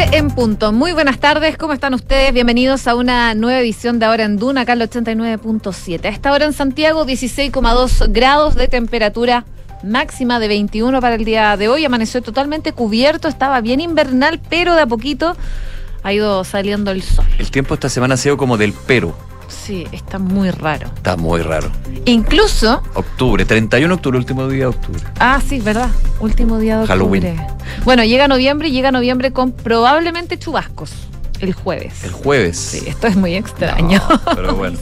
11 en punto. Muy buenas tardes, ¿cómo están ustedes? Bienvenidos a una nueva edición de Ahora en Duna, acá al 89.7. A esta hora en Santiago, 16,2 grados de temperatura máxima de 21 para el día de hoy. Amaneció totalmente cubierto, estaba bien invernal, pero de a poquito ha ido saliendo el sol. El tiempo esta semana ha sido como del pero. Sí, está muy raro. Está muy raro. Incluso. Octubre, 31 de octubre, último día de octubre. Ah, sí, verdad. Último día de octubre. Halloween. Bueno, llega noviembre y llega noviembre con probablemente chubascos. El jueves. El jueves. Sí, esto es muy extraño. No, pero bueno.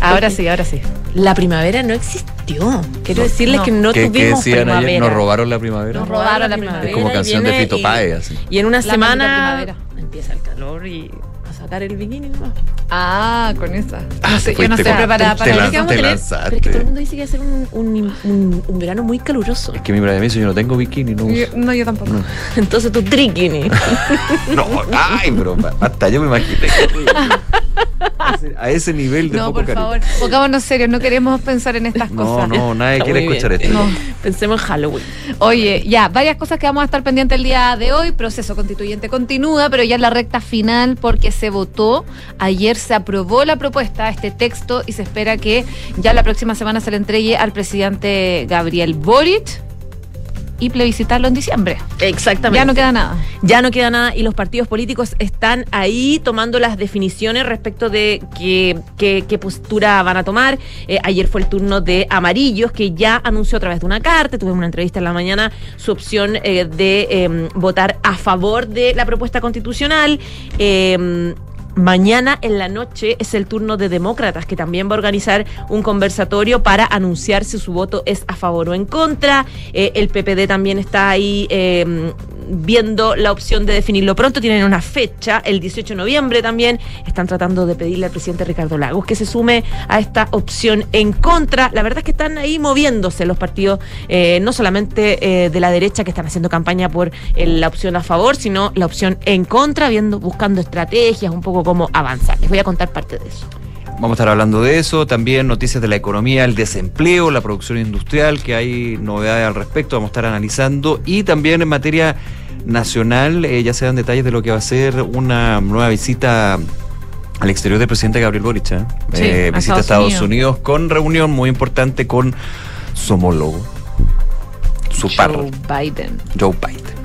ahora sí, ahora sí. La primavera no existió. Quiero No. decirles No. que no ¿Qué, qué tuvimos decían primavera. ayer? ¿Nos robaron la primavera? Nos robaron la primavera. Es como canción de Fito y- Páez, así. Y en una La semana empieza el calor y sacar el bikini nomás. Ah, con esa. Ah, No sé, yo no estoy preparada para la- eso. que vamos te a tener- lanzaste. Pero es que todo el mundo dice que va a ser un, un, un- un verano muy caluroso. Es que mi me dice, yo no tengo bikini, no Yo- uso. No, yo tampoco. No. Entonces tu trikini. No, ay, pero hasta yo me imaginé. A ese- A ese nivel de No, poco por cariño. favor, pongámonos serios, no queremos pensar en estas No, cosas. no, nadie Está quiere escuchar esto. No. Pensemos en Halloween. Oye, ya, varias cosas que vamos a estar pendientes el día de hoy. Proceso constituyente continúa, pero ya en la recta final porque se votó. Ayer se aprobó la propuesta, este texto, y se espera que ya la próxima semana se le entregue al presidente Gabriel Boric y plebiscitarlo en diciembre. Exactamente. Ya no queda nada. Ya no queda nada y los partidos políticos están ahí tomando las definiciones respecto de qué, qué- qué postura van a tomar. Eh, ayer fue el turno de Amarillos, que ya anunció a través de una carta, tuvimos una entrevista en la mañana, su opción eh, de eh, votar a favor de la propuesta constitucional. Mañana en la noche es el turno de Demócratas, que también va a organizar un conversatorio para anunciar si su voto es a favor o en contra. Eh, el PPD también está ahí eh, viendo la opción de definirlo pronto. Tienen una fecha, el 18 de noviembre también. Están tratando de pedirle al presidente Ricardo Lagos que se sume a esta opción en contra. La verdad es que están ahí moviéndose los partidos, eh, no solamente de la derecha que están haciendo campaña por la opción a favor, sino la opción en contra, viendo, buscando estrategias, un poco cómo avanzar. Les voy a contar parte de eso. Vamos a estar hablando de eso, también noticias de la economía, el desempleo, la producción industrial, que hay novedades al respecto, vamos a estar analizando. Y también en materia nacional, eh, ya se dan detalles de lo que va a ser una nueva visita al exterior del presidente Gabriel Boric. ¿eh? Sí, Eh, visita a Estados Estados Unidos. con reunión muy importante con su homólogo, su par, Joe Biden. Joe Biden.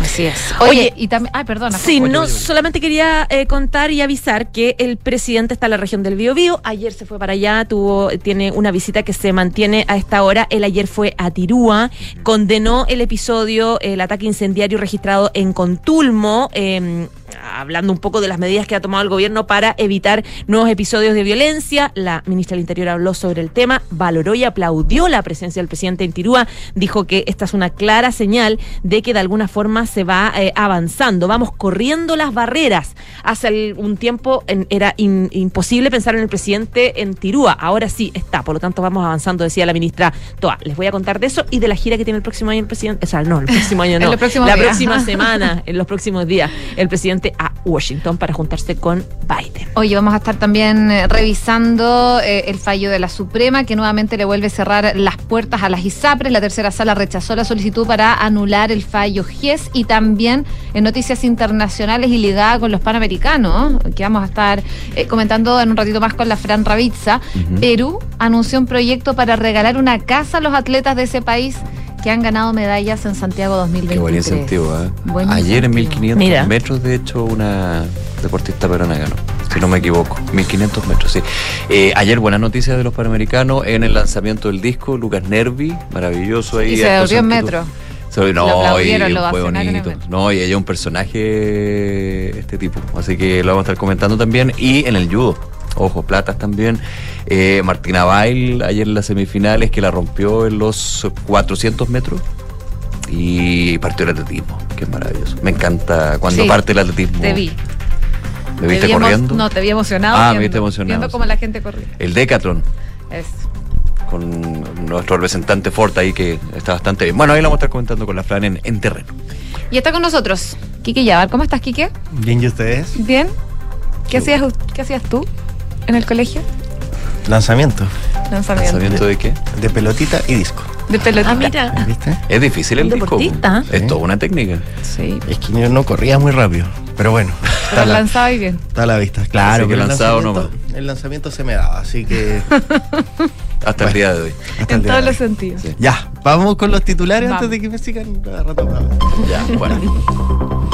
Así es. Oye, Oye, y también. Ay, perdona. Sí, no, solamente quería eh, contar y avisar que el presidente está en la región del Biobío. Ayer se fue para allá, tuvo, tiene una visita que se mantiene a esta hora. Él ayer fue a Tirúa, condenó el episodio, el ataque incendiario registrado en Contulmo. eh, hablando un poco de las medidas que ha tomado el gobierno para evitar nuevos episodios de violencia. La ministra del Interior habló sobre el tema, valoró y aplaudió la presencia del presidente en Tirúa, dijo que esta es una clara señal de que de alguna forma se va eh, avanzando, vamos corriendo las barreras. Hace un tiempo en- era in- imposible pensar en el presidente en Tirúa, ahora sí está, por lo tanto vamos avanzando, decía la ministra Toa. Les voy a contar de eso y de la gira que tiene el próximo año el presidente, o sea, no, el próximo año no, la próxima semana, en los próximos días, el presidente a Washington para juntarse con Biden. Oye, vamos a estar también eh, revisando eh, el fallo de la Suprema, que nuevamente le vuelve a cerrar las puertas a las ISAPRES. La tercera sala rechazó la solicitud para anular el fallo GES y también en noticias internacionales y ligada con los panamericanos, que vamos a estar eh, comentando en un ratito más con la Fran Ravizza. Perú anunció un proyecto para regalar una casa a los atletas de ese país que han ganado medallas en Santiago 2023. Qué buen incentivo, ¿eh? Buen Ayer en incentivo. 1500 Mira. metros, de hecho, una deportista peruana ganó, si no me equivoco. 1500 metros, sí. Eh, ayer, buenas noticias de los Panamericanos en el lanzamiento del disco. Lucas Nervi, maravilloso ahí. Y se devolvió actuación no, y fue bonito. No, y ella es un personaje, este tipo. Así que lo vamos a estar comentando también. Y en el judo. Ojo, platas también. Eh, Martina Bail, ayer en las semifinales, que la rompió en los 400 metros. Y partió el atletismo, que es maravilloso. Me encanta cuando Sí, parte el atletismo. Te vi. ¿Me viste Te vi emo- corriendo? No, te vi emocionado. Ah, me viste emocionado, Viendo sí. cómo la gente corría. El Decathlon, Es. Con nuestro representante Ford ahí, que está bastante bien. Bueno, ahí lo vamos a estar comentando con la Fran en, en terreno. Y está con nosotros Quique Yavar. ¿Cómo estás, Quique? Bien, ¿y ustedes? ¿Bien? ¿Qué Qué hacías, ¿Qué hacías tú en el colegio? Lanzamiento. Lanzamiento. ¿Lanzamiento de qué? De pelotita y disco. De pelotita. Ah, mira. ¿Viste? Es difícil el disco. Es Sí. toda una técnica. Sí. Es que yo no corría muy rápido. Pero bueno, Pero está, la, lanzaba y bien. está a la vista. Claro, Así que el lanzado lanzamiento, el lanzamiento se me daba, así que. Hasta el día de hoy. En todos los sentidos. Sí. Ya, vamos con los titulares Vamos. antes de que me sigan cada rato. Ya, bueno.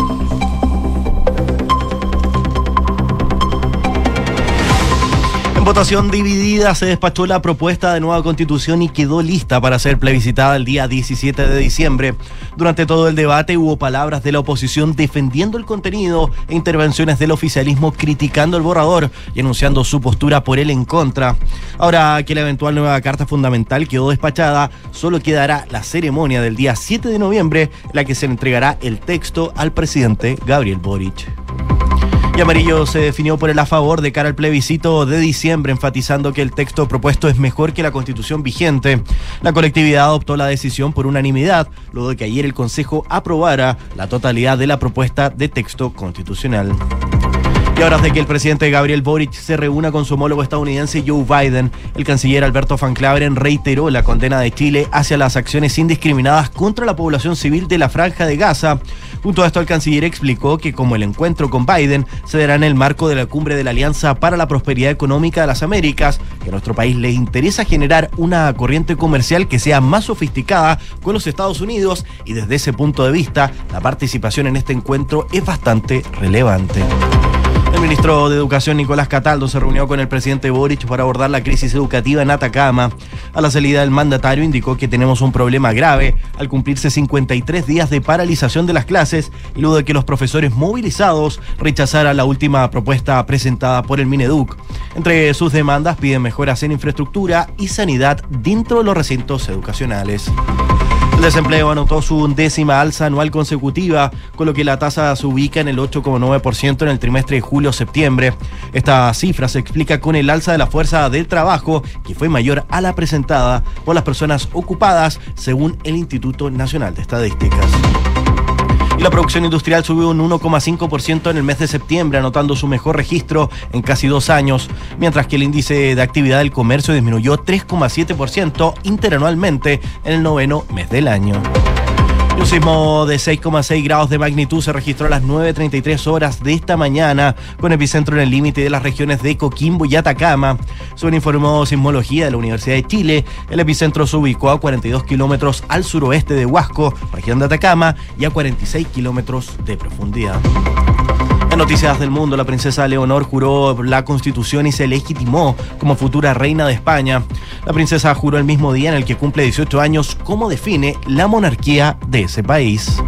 En votación dividida se despachó la propuesta de nueva constitución y quedó lista para ser plebiscitada el día 17 de diciembre. Durante todo el debate hubo palabras de la oposición defendiendo el contenido e intervenciones del oficialismo criticando el borrador y anunciando su postura por él en contra. Ahora que la eventual nueva carta fundamental quedó despachada, solo quedará la ceremonia del día 7 de noviembre en la que se entregará el texto al presidente Gabriel Boric. Y Amarillo se definió por el a favor de cara al plebiscito de diciembre, enfatizando que el texto propuesto es mejor que la constitución vigente. La colectividad adoptó la decisión por unanimidad, luego de que ayer el Consejo aprobara la totalidad de la propuesta de texto constitucional. Y ahora de que el presidente Gabriel Boric se reúna con su homólogo estadounidense Joe Biden, el canciller Alberto Van Claveren reiteró la condena de Chile hacia las acciones indiscriminadas contra la población civil de la franja de Gaza. Junto a esto, el canciller explicó que como el encuentro con Biden se dará en el marco de la cumbre de la Alianza para la Prosperidad Económica de las Américas, que a nuestro país le interesa generar una corriente comercial que sea más sofisticada con los Estados Unidos y desde ese punto de vista la participación en este encuentro es bastante relevante. Ministro de Educación Nicolás Cataldo se reunió con el presidente Boric para abordar la crisis educativa en Atacama. A la salida del mandatario indicó que tenemos un problema grave al cumplirse 53 días de paralización de las clases y luego de que los profesores movilizados rechazaran la última propuesta presentada por el Mineduc. Entre sus demandas piden mejoras en infraestructura y sanidad dentro de los recintos educacionales. Desempleo anotó su décima alza anual consecutiva, con lo que la tasa se ubica en el 8,9% en el trimestre de julio-septiembre. Esta cifra se explica con el alza de la fuerza del trabajo, que fue mayor a la presentada por las personas ocupadas, según el Instituto Nacional de Estadísticas. La producción industrial subió un 1,5% en el mes de septiembre, anotando su mejor registro en casi dos años, mientras que el índice de actividad del comercio disminuyó 3,7% interanualmente en el noveno mes del año. Un sismo de 6,6 grados de magnitud se registró a las 9.33 horas de esta mañana, con epicentro en el límite de las regiones de Coquimbo y Atacama. Según informó Sismología de la Universidad de Chile, el epicentro se ubicó a 42 kilómetros al suroeste de Huasco, región de Atacama, y a 46 kilómetros de profundidad. Noticias del Mundo, la princesa Leonor juró la constitución y se legitimó como futura reina de España. La princesa juró el mismo día en el que cumple 18 años cómo define la monarquía de ese país.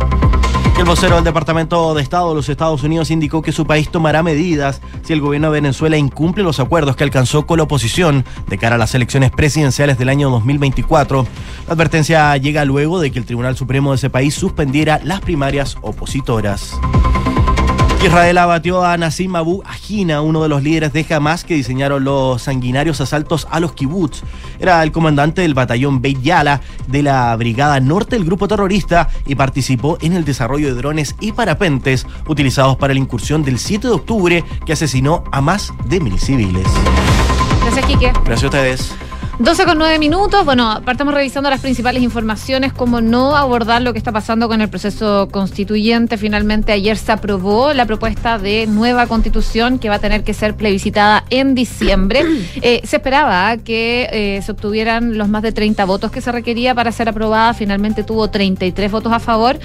El vocero del Departamento de Estado de los Estados Unidos indicó que su país tomará medidas si el gobierno de Venezuela incumple los acuerdos que alcanzó con la oposición de cara a las elecciones presidenciales del año 2024. La advertencia llega luego de que el Tribunal Supremo de ese país suspendiera las primarias opositoras. Israel abatió a Nassim Abu Ajina, uno de los líderes de Hamas que diseñaron los sanguinarios asaltos a los kibbutz. Era el comandante del batallón Beit Yala de la Brigada Norte del grupo terrorista y participó en el desarrollo de drones y parapentes utilizados para la incursión del 7 de octubre que asesinó a más de mil civiles. Gracias, Quique. Gracias a ustedes. 12 con 9 minutos. Bueno, partamos revisando las principales informaciones, como no abordar lo que está pasando con el proceso constituyente. Finalmente, ayer se aprobó la propuesta de nueva constitución que va a tener que ser plebiscitada en diciembre. Eh, se esperaba que eh, se obtuvieran los más de 30 votos que se requería para ser aprobada. Finalmente tuvo 33 votos a favor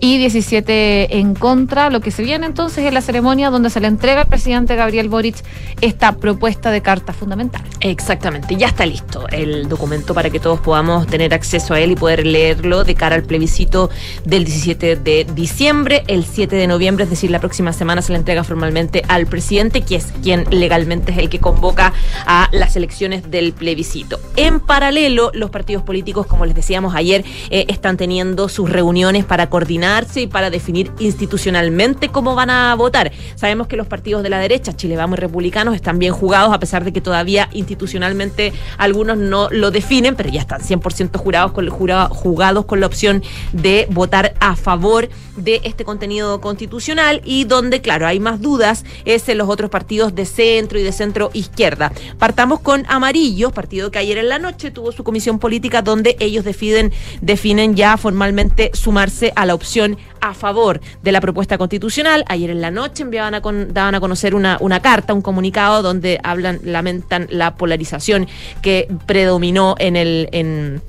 y 17 en contra. Lo que se viene entonces es la ceremonia donde se le entrega al presidente Gabriel Boric esta propuesta de carta fundamental. Exactamente, ya está listo el documento para que todos podamos tener acceso a él y poder leerlo de cara al plebiscito del 17 de diciembre. El 7 de noviembre, es decir, la próxima semana se le entrega formalmente al presidente, que es quien legalmente es el que convoca a las elecciones del plebiscito. En paralelo, los partidos políticos, como les decíamos ayer, eh, están teniendo sus reuniones para coordinarse y para definir institucionalmente cómo van a votar. Sabemos que los partidos de la derecha, Chile Vamos y Republicanos, están bien jugados, a pesar de que todavía institucionalmente algunos no lo definen, pero ya están 100% jurados con, jura- jugados con la opción de votar a favor de este contenido constitucional y donde, claro, hay más dudas es en los otros partidos de centro y de centro izquierda. Partamos con Amarillos, partido que ayer en la noche tuvo su comisión política donde ellos definen, definen ya formalmente sumarse a la opción a favor de la propuesta constitucional. Ayer en la noche enviaban a daban a conocer una, una carta, un comunicado donde hablan, lamentan la polarización que predominó en el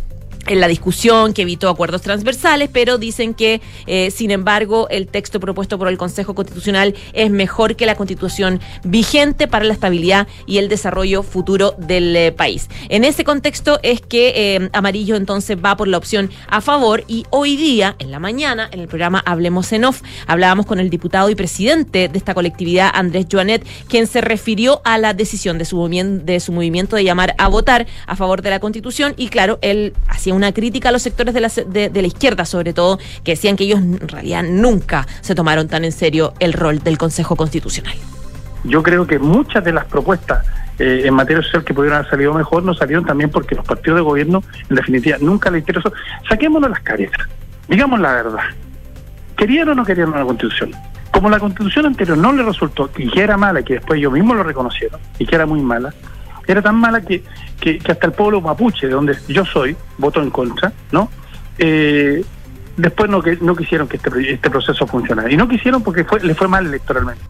en la discusión, que evitó acuerdos transversales, pero dicen que, eh, sin embargo, el texto propuesto por el Consejo Constitucional es mejor que la constitución vigente para la estabilidad y el desarrollo futuro del eh, país. En ese contexto es que eh, Amarillo entonces va por la opción a favor y hoy día, en la mañana, en el programa Hablemos en Off, hablábamos con el diputado y presidente de esta colectividad, Andrés Joanet, quien se refirió a la decisión de su, de su movimiento de llamar a votar a favor de la constitución y claro, él hacía una crítica a los sectores de la, de, de la izquierda sobre todo, que decían que ellos en realidad nunca se tomaron tan en serio el rol del Consejo Constitucional. Yo creo que muchas de las propuestas eh, en materia social que pudieran haber salido mejor no salieron también porque los partidos de gobierno, en definitiva, nunca les interesó. Saquémonos las caretas, digamos la verdad. ¿Querían o no querían una constitución? Como la constitución anterior no le resultó y que era mala, que después ellos mismos lo reconocieron, y que era muy mala, era tan mala que, que, hasta el pueblo mapuche, de donde yo soy, votó en contra, ¿no? Eh, después no, no quisieron que este, este proceso funcionara. Y no quisieron porque fue, le fue mal electoralmente.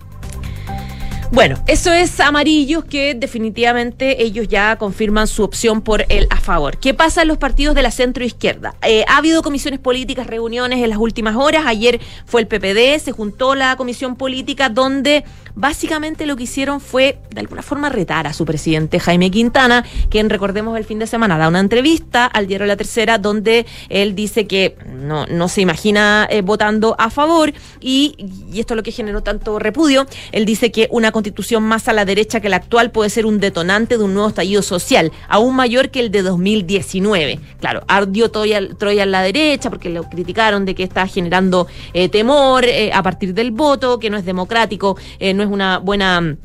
Bueno, eso es amarillos que definitivamente ellos ya confirman su opción por el a favor. ¿Qué pasa en los partidos de la centro izquierda? Eh, ha habido comisiones políticas, reuniones en las últimas horas. Ayer fue el PPD, se juntó la comisión política donde básicamente lo que hicieron fue de alguna forma retar a su presidente Jaime Quintana, quien recordemos el fin de semana da una entrevista al diario La Tercera donde él dice que no, no se imagina eh, votando a favor y, y esto es lo que generó tanto repudio. Él dice que una constitución más a la derecha que la actual puede ser un detonante de un nuevo estallido social, aún mayor que el de 2019. Claro, ardió Troya, Troya en la derecha porque lo criticaron de que está generando eh, temor eh, a partir del voto, que no es democrático, eh, no es una buena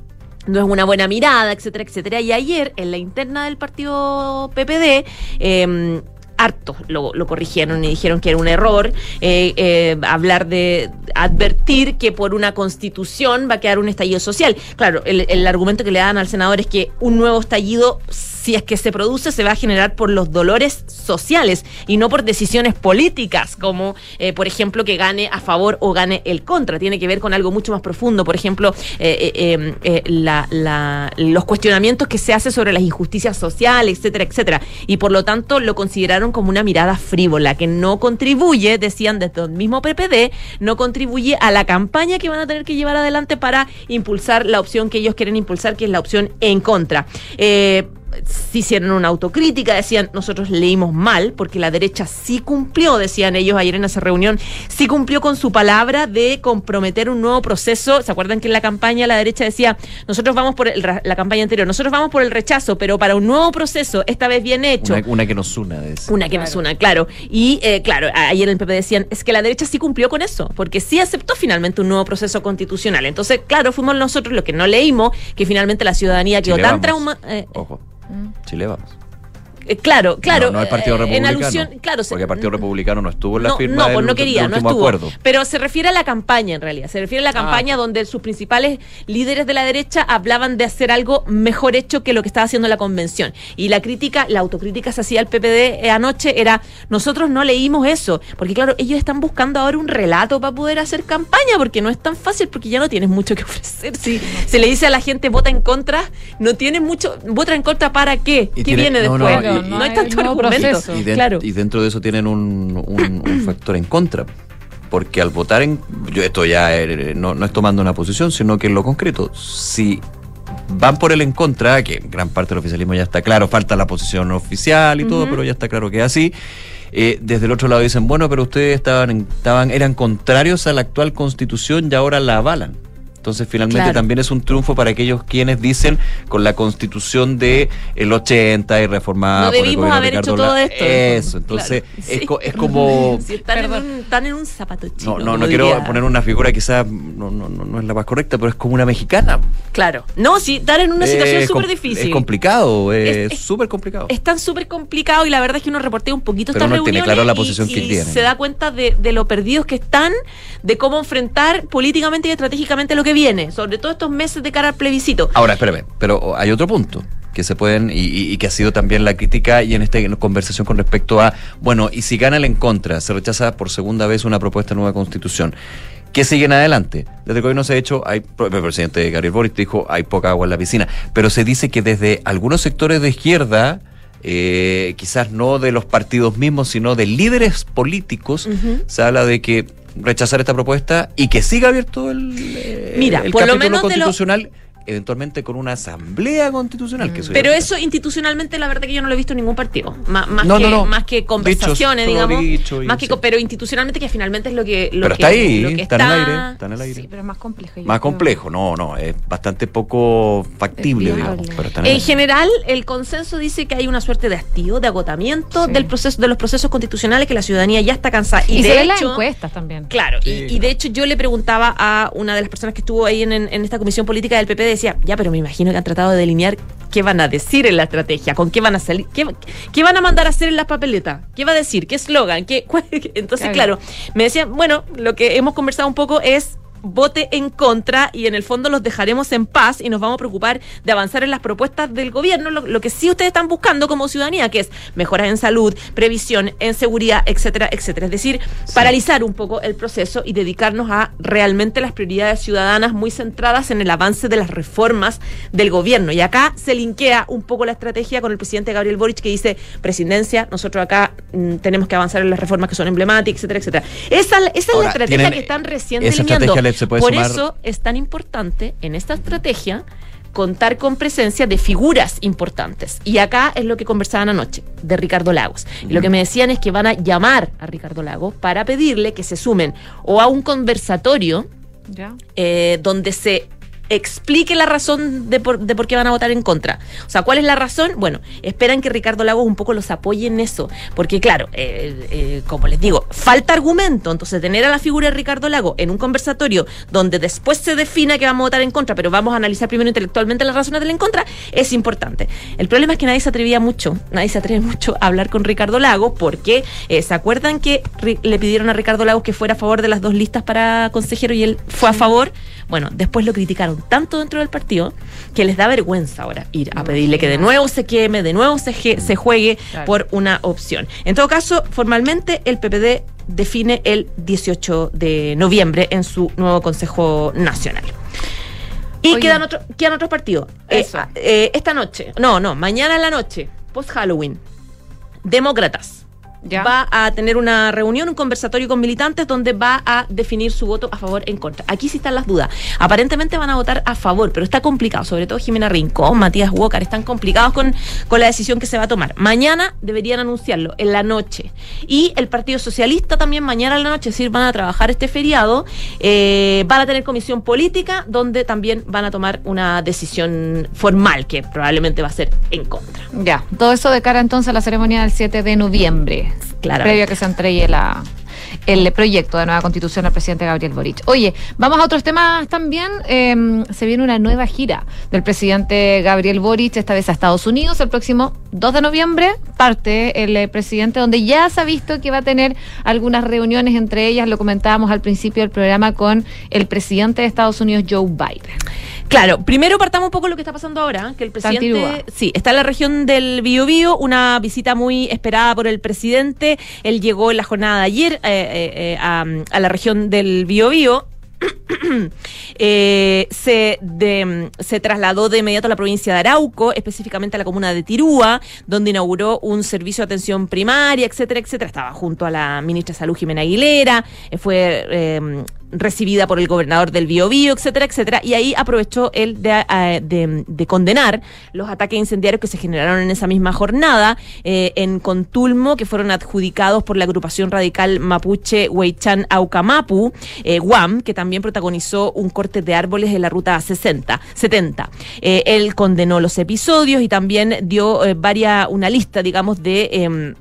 no es una buena mirada, etcétera, etcétera. Y ayer, en la interna del partido PPD, eh, hartos lo, corrigieron y dijeron que era un error eh, eh, hablar de advertir que por una constitución va a quedar un estallido social. Claro, el, el, argumento que le dan al senador es que un nuevo estallido, si es que se produce, se va a generar por los dolores sociales y no por decisiones políticas, como eh, por ejemplo que gane a favor o gane el contra. Tiene que ver con algo mucho más profundo, por ejemplo, eh, la, la, los cuestionamientos que se hace sobre las injusticias sociales, etcétera, etcétera. Y por lo tanto lo consideraron como una mirada frívola, que no contribuye, decían desde el mismo PPD, no contribuye a la campaña que van a tener que llevar adelante para impulsar la opción que ellos quieren impulsar, que es la opción en contra. Eh, se hicieron una autocrítica, decían, nosotros leímos mal, porque la derecha sí cumplió, decían ellos ayer en esa reunión, sí cumplió con su palabra de comprometer un nuevo proceso. ¿Se acuerdan que en la campaña la derecha decía, nosotros vamos por el, la campaña anterior, nosotros vamos por el rechazo, pero para un nuevo proceso, esta vez bien hecho? Una, una que nos una. De eso. Una que claro. nos una, claro. Y eh, claro, ayer en el PP decían, es que la derecha sí cumplió con eso, porque sí aceptó finalmente un nuevo proceso constitucional. Entonces, claro, fuimos nosotros los que no leímos, que finalmente la ciudadanía quedó tan traumada. Eh, Ojo. Chile vamos. Eh, claro, claro. No, no Partido Republicano. En alusión, claro. Porque el Partido Republicano no estuvo en la no, firma No, del, pues no quería, del no estuvo. acuerdo. Pero se refiere a la campaña, en realidad. Se refiere a la campaña ah. donde sus principales líderes de la derecha hablaban de hacer algo mejor hecho que lo que estaba haciendo la convención. Y la crítica, la autocrítica se hacía al PPD anoche era, nosotros no leímos eso. Porque claro, ellos están buscando ahora un relato para poder hacer campaña, porque no es tan fácil, porque ya no tienes mucho que ofrecer. Si se le dice a la gente, vota en contra, no tienes mucho, vota en contra para qué? ¿Qué tiene, viene no, después? No, no, no hay tanto argumento. Y, de, claro. y, dentro de eso tienen un, un, un, factor en contra. Porque al votar en. Yo esto ya eh, no, no es tomando una posición, sino que en lo concreto. Si van por el en contra, que gran parte del oficialismo ya está claro, falta la posición oficial y uh -huh. todo, pero ya está claro que es así. Eh, desde el otro lado dicen, bueno, pero ustedes estaban, estaban, eran contrarios a la actual constitución y ahora la avalan. Entonces, finalmente Claro. también es un triunfo para aquellos quienes dicen con la constitución de el 80 y reformada No por el debimos gobierno de haber Ricardo hecho todo esto. Eso, entonces Claro, es, sí. co- es como... Si están, en un, están en un zapato chino. No, no, no quiero poner una figura quizás no, no, no, no es la más correcta, pero es como una mexicana. Claro. No, sí, están en una situación Es súper difícil. Es complicado, Es- es es- súper complicado. Están súper complicados y la verdad es que uno reportea un poquito Pero estas uno tiene reuniones claro la y- posición y, que tiene. se da cuenta de, de lo perdidos que están, de cómo enfrentar políticamente y estratégicamente lo que viene, sobre todo estos meses de cara al plebiscito. Ahora, espérame, pero hay otro punto que se pueden y, que ha sido también la crítica y en esta conversación con respecto a, bueno, y si gana el en contra, se rechaza por segunda vez una propuesta de nueva constitución. ¿Qué siguen adelante? Desde que hoy no se ha hecho, hay, el presidente Gabriel Boric dijo, hay poca agua en la piscina, pero se dice que desde algunos sectores de izquierda, eh, quizás no de los partidos mismos, sino de líderes políticos, se habla de que rechazar esta propuesta y que siga abierto el, eh, Mira, el por lo capítulo menos de lo- constitucional, eventualmente con una asamblea constitucional. Que Pero eso institucionalmente la verdad que yo no lo he visto en ningún partido. Má- más, No, que, no, no. más que conversaciones, digamos. más que, sí. pero institucionalmente que finalmente es lo que, lo Pero que, está ahí, lo que está en el aire, está en el aire. Sí, pero es más complejo. Más creo. complejo, no, no, es bastante poco factible, Es digamos. viable. Pero está en general, el consenso dice que hay una suerte de hastío, de agotamiento Sí. del proceso, de los procesos constitucionales, que la ciudadanía ya está cansada. Y, Y, se de ven las hecho, encuestas también. Claro, y- Sí, y, de hecho yo le preguntaba a una de las personas que estuvo ahí en, en- en esta comisión política del PP, decía, ya, pero me imagino que han tratado de delinear qué van a decir en la estrategia, con qué van a salir, qué, qué van a mandar a hacer en las papeletas, qué va a decir, qué eslogan, qué... cuál- Entonces, Claro. claro, me decían, bueno, lo que hemos conversado un poco es vote en contra y en el fondo los dejaremos en paz y nos vamos a preocupar de avanzar en las propuestas del gobierno, lo, lo que sí ustedes están buscando como ciudadanía, que es mejoras en salud, previsión, en seguridad, etcétera, etcétera. Es decir, paralizar un poco el proceso y dedicarnos a realmente las prioridades ciudadanas muy centradas en el avance de las reformas del gobierno. Y acá se linkea un poco la estrategia con el presidente Gabriel Boric que dice, presidencia, nosotros acá mm, tenemos que avanzar en las reformas que son emblemáticas, etcétera, etcétera. Esa, esa es la estrategia que están recién delineando. Se puede Por sumar- eso es tan importante en esta estrategia contar con presencia de figuras importantes. Y acá es lo que conversaban anoche, de Ricardo Lagos. Y lo que me decían es que van a llamar a Ricardo Lagos para pedirle que se sumen o a un conversatorio ¿Ya? eh, donde se explique la razón de por, de por qué van a votar en contra. O sea, ¿cuál es la razón? Bueno, esperan que Ricardo Lagos un poco los apoye en eso, porque claro, eh, eh, como les digo, falta argumento, entonces tener a la figura de Ricardo Lagos en un conversatorio donde después se defina que vamos a votar en contra, pero vamos a analizar primero intelectualmente las razones del en contra, es importante. El problema es que nadie se atrevía mucho, nadie se atreve mucho a hablar con Ricardo Lagos, porque eh, ¿se acuerdan que le pidieron a Ricardo Lagos que fuera a favor de las dos listas para consejero y él fue a favor? Bueno, después lo criticaron tanto dentro del partido que les da vergüenza ahora ir a pedirle que de nuevo se queme, de nuevo se, se juegue Claro. por una opción. En todo caso, formalmente el PPD define el 18 de noviembre en su nuevo Consejo Nacional. Y Oye. quedan, otro- quedan otros partidos. Eh, Eso. eh, esta noche, no, no, mañana en la noche, post Halloween, Demócratas ¿Ya? va a tener una reunión, un conversatorio con militantes donde va a definir su voto a favor en contra. Aquí sí están las dudas. Aparentemente van a votar a favor, pero está complicado, sobre todo Jimena Rincón, Matías Walker, están complicados con, con la decisión que se va a tomar. Mañana deberían anunciarlo, en la noche. Y el Partido Socialista también mañana en la noche, es decir, van a trabajar este feriado, eh, van a tener comisión política donde también van a tomar una decisión formal que probablemente va a ser en contra. Ya, todo eso de cara entonces a la ceremonia del 7 de noviembre. Claramente. Previo a que se entregue la, el proyecto de nueva constitución al presidente Gabriel Boric. Oye, vamos a otros temas también. Eh, se viene una nueva gira del presidente Gabriel Boric, esta vez a Estados Unidos, el próximo 2 de noviembre. Parte el eh, presidente, donde ya se ha visto que va a tener algunas reuniones, entre ellas lo comentábamos al principio del programa con el presidente de Estados Unidos, Joe Biden. Claro, primero partamos un poco lo que está pasando ahora, que el Santirúa. presidente, sí, está en la región del Biobío, una visita muy esperada por el presidente. Él llegó en la jornada de ayer eh, eh, eh, a, a la región del Biobío. Eh, se, de- se trasladó de inmediato a la provincia de Arauco, específicamente a la comuna de Tirúa, donde inauguró un servicio de atención primaria, etcétera, etcétera. Estaba junto a la ministra de Salud Jimena Aguilera, eh, fue eh, recibida por el gobernador del Biobío, etcétera, etcétera. Y ahí aprovechó él de, de- de condenar los ataques incendiarios que se generaron en esa misma jornada eh, en Contulmo, que fueron adjudicados por la agrupación radical mapuche Huaychan Aucamapu, eh, Guam, que también protagonizó un corte de árboles en la ruta 60, 70. Eh, él condenó los episodios y también dio eh, varia, una lista, digamos, de...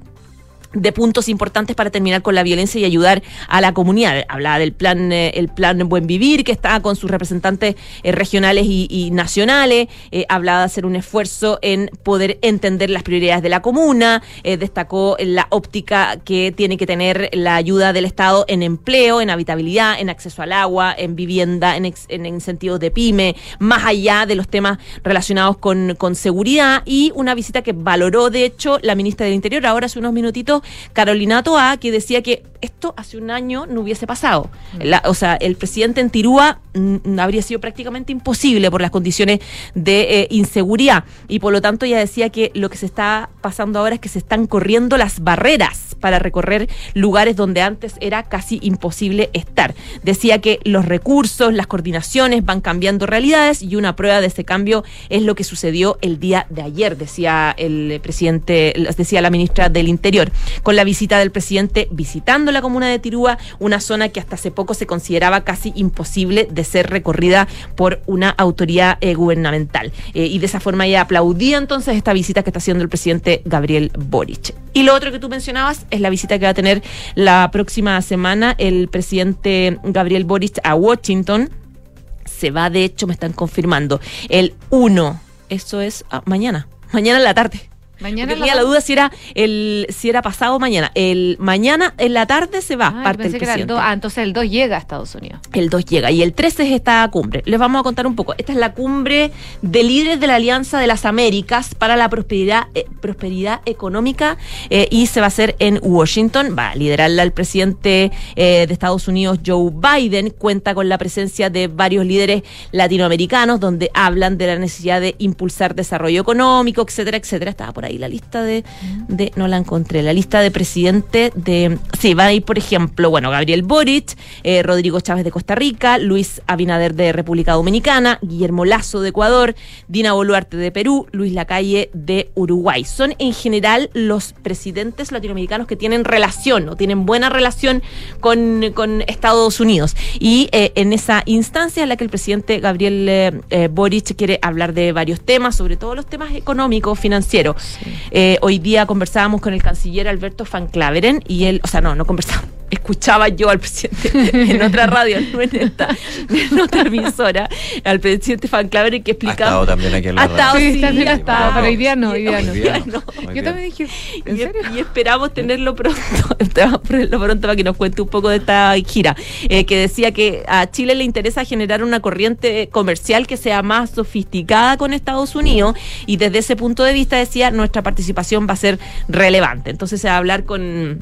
de puntos importantes para terminar con la violencia y ayudar a la comunidad. Hablaba del plan, eh, el plan Buen Vivir, que está con sus representantes eh, regionales y, y nacionales. Eh, hablaba de hacer un esfuerzo en poder entender las prioridades de la comuna. Eh, destacó la óptica que tiene que tener la ayuda del Estado en empleo, en habitabilidad, en acceso al agua, en vivienda, en, ex- en incentivos de pyme, más allá de los temas relacionados con, con seguridad y una visita que valoró, de hecho, la ministra del Interior, ahora hace unos minutitos, Carolina Toa, que decía que esto hace un año no hubiese pasado. La- o sea, el presidente en Tirúa mm, habría sido prácticamente imposible por las condiciones de eh, inseguridad. Y por lo tanto ella decía que lo que se está pasando ahora es que se están corriendo las barreras para recorrer lugares donde antes era casi imposible estar. Decía que los recursos, las coordinaciones van cambiando realidades y una prueba de ese cambio es lo que sucedió el día de ayer, decía el presidente, decía la ministra del Interior, con la visita del presidente visitando la comuna de Tirúa, una zona que hasta hace poco se consideraba casi imposible de ser recorrida por una autoridad eh, gubernamental. Eh, y de esa forma ella aplaudía entonces esta visita que está haciendo el presidente Gabriel Boric. Y lo otro que tú mencionabas es la visita que va a tener la próxima semana el presidente Gabriel Boric a Washington. Se va, de hecho, me están confirmando, el 1. Eso es ah, mañana. Mañana en la tarde. Mañana la tenía la duda si era el si era pasado o mañana. El mañana en la tarde se va, Ah, parte el pensé que era el. 2. Ah, entonces el 2 llega a Estados Unidos. El 2 llega y el 13 es esta cumbre. Les vamos a contar un poco. Esta es la cumbre de líderes de la Alianza de las Américas para la prosperidad, eh, prosperidad económica eh, y se va a hacer en Washington. Va a liderarla el presidente eh, de Estados Unidos, Joe Biden. Cuenta con la presencia de varios líderes latinoamericanos donde hablan de la necesidad de impulsar desarrollo económico, etcétera, etcétera. Estaba por ahí la lista de, de no la encontré, la lista de presidente de... Sí, va a ir, por ejemplo, bueno, Gabriel Boric, eh, Rodrigo Chávez de Costa Rica, Luis Abinader de República Dominicana, Guillermo Lazo de Ecuador, Dina Boluarte de Perú, Luis Lacalle de Uruguay. Son en general los presidentes latinoamericanos que tienen relación o tienen buena relación con, con Estados Unidos. Y eh, en esa instancia en la que el presidente Gabriel eh, eh, Boric quiere hablar de varios temas, sobre todo los temas económicos, financieros. Eh, hoy día conversábamos con el canciller Alberto Van Claveren y él, o sea, no, no conversábamos. Escuchaba yo al presidente en otra radio, no en esta, en otra emisora, al presidente Van Claveren que Ha explicaba. estado también aquí en la Ha estado, radio. Sí, también ha estado, pero hoy día no, hoy día no. Hoy día no. Hoy Yo también dije, ¿en Y, serio? y esperamos tenerlo pronto, esperamos tenerlo pronto para que nos cuente un poco de esta gira, eh, que decía que a Chile le interesa generar una corriente comercial que sea más sofisticada con Estados Unidos y desde ese punto de vista decía nuestra participación va a ser relevante. Entonces se va a hablar con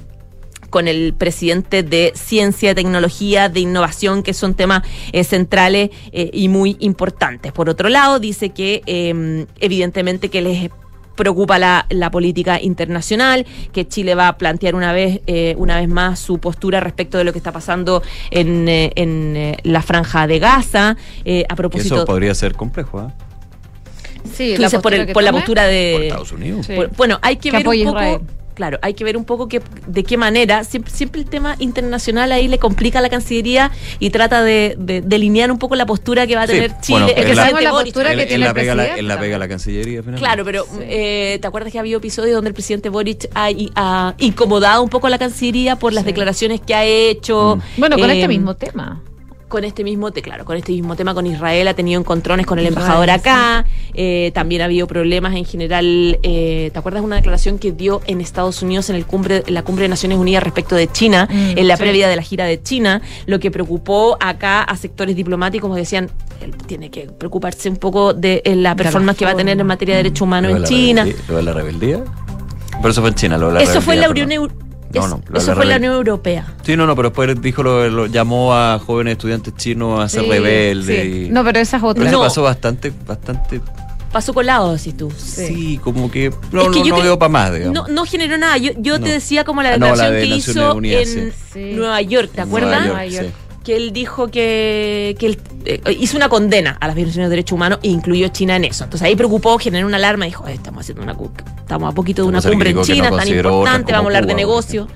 con el presidente de Ciencia, Tecnología, de Innovación, que son temas eh, centrales eh, y muy importantes. Por otro lado, dice que eh, evidentemente que les preocupa la, la política internacional, que Chile va a plantear una vez, eh, una vez más su postura respecto de lo que está pasando en, eh, en la franja de Gaza. A propósito, Eso podría ser complejo, ¿ah? Sí, tú dices por, el- que por la postura Por de... Estados Unidos. Sí. Por- Bueno, hay que, Que ver un poco. Israel. Claro, hay que ver un poco que, de qué manera, siempre, siempre el tema internacional ahí le complica a la Cancillería y trata de, de delinear un poco la postura que va a Sí, tener Chile. bueno, el es la- presidente la Boric. postura Él- que tiene la el pega la- él la pega la Cancillería, finalmente. Claro, pero Sí. eh, ¿te acuerdas que ha habido episodios donde el presidente Boric ha, ha incomodado un poco a la Cancillería por las Sí. declaraciones que ha hecho? Mm. Bueno, con Eh, este mismo tema. Con este mismo te claro con este mismo tema con Israel ha tenido encontrones con el Israel, embajador acá eh, también ha habido problemas en general eh, te acuerdas de una declaración que dio en Estados Unidos en el cumbre en la cumbre de Naciones Unidas respecto de China Mm, en la sí. previa de la gira de China lo que preocupó acá a sectores diplomáticos decían él tiene que preocuparse un poco de eh, la De la performance que va a tener en materia de derechos humanos en China. Lo de la rebeldía. Pero eso fue en China, lo de la eso fue en la Unión rebeldía, Eu- No, no, eso la fue la Unión Europea. Sí, no, no, pero después dijo lo, lo- llamó a jóvenes estudiantes chinos a ser Sí, rebeldes. sí. y- No, pero esa es pero otra. eso No. pasó bastante, bastante. pasó colado decís tú Sí, como que. No, Es que no, yo no veo para más, digamos. No, no generó nada. Yo, yo No. te decía como la Ah, no, la declaración de que Naciones hizo Unidas, en sí. Nueva York, ¿te acuerdas? Nueva York. Que él dijo que, que él eh, hizo una condena a las violaciones de derechos humanos e incluyó China en eso. Entonces ahí preocupó, generó una alarma y dijo, "Eh, estamos haciendo una estamos a poquito de una cumbre en China, no tan importante, vamos a hablar de Cuba, por negocio.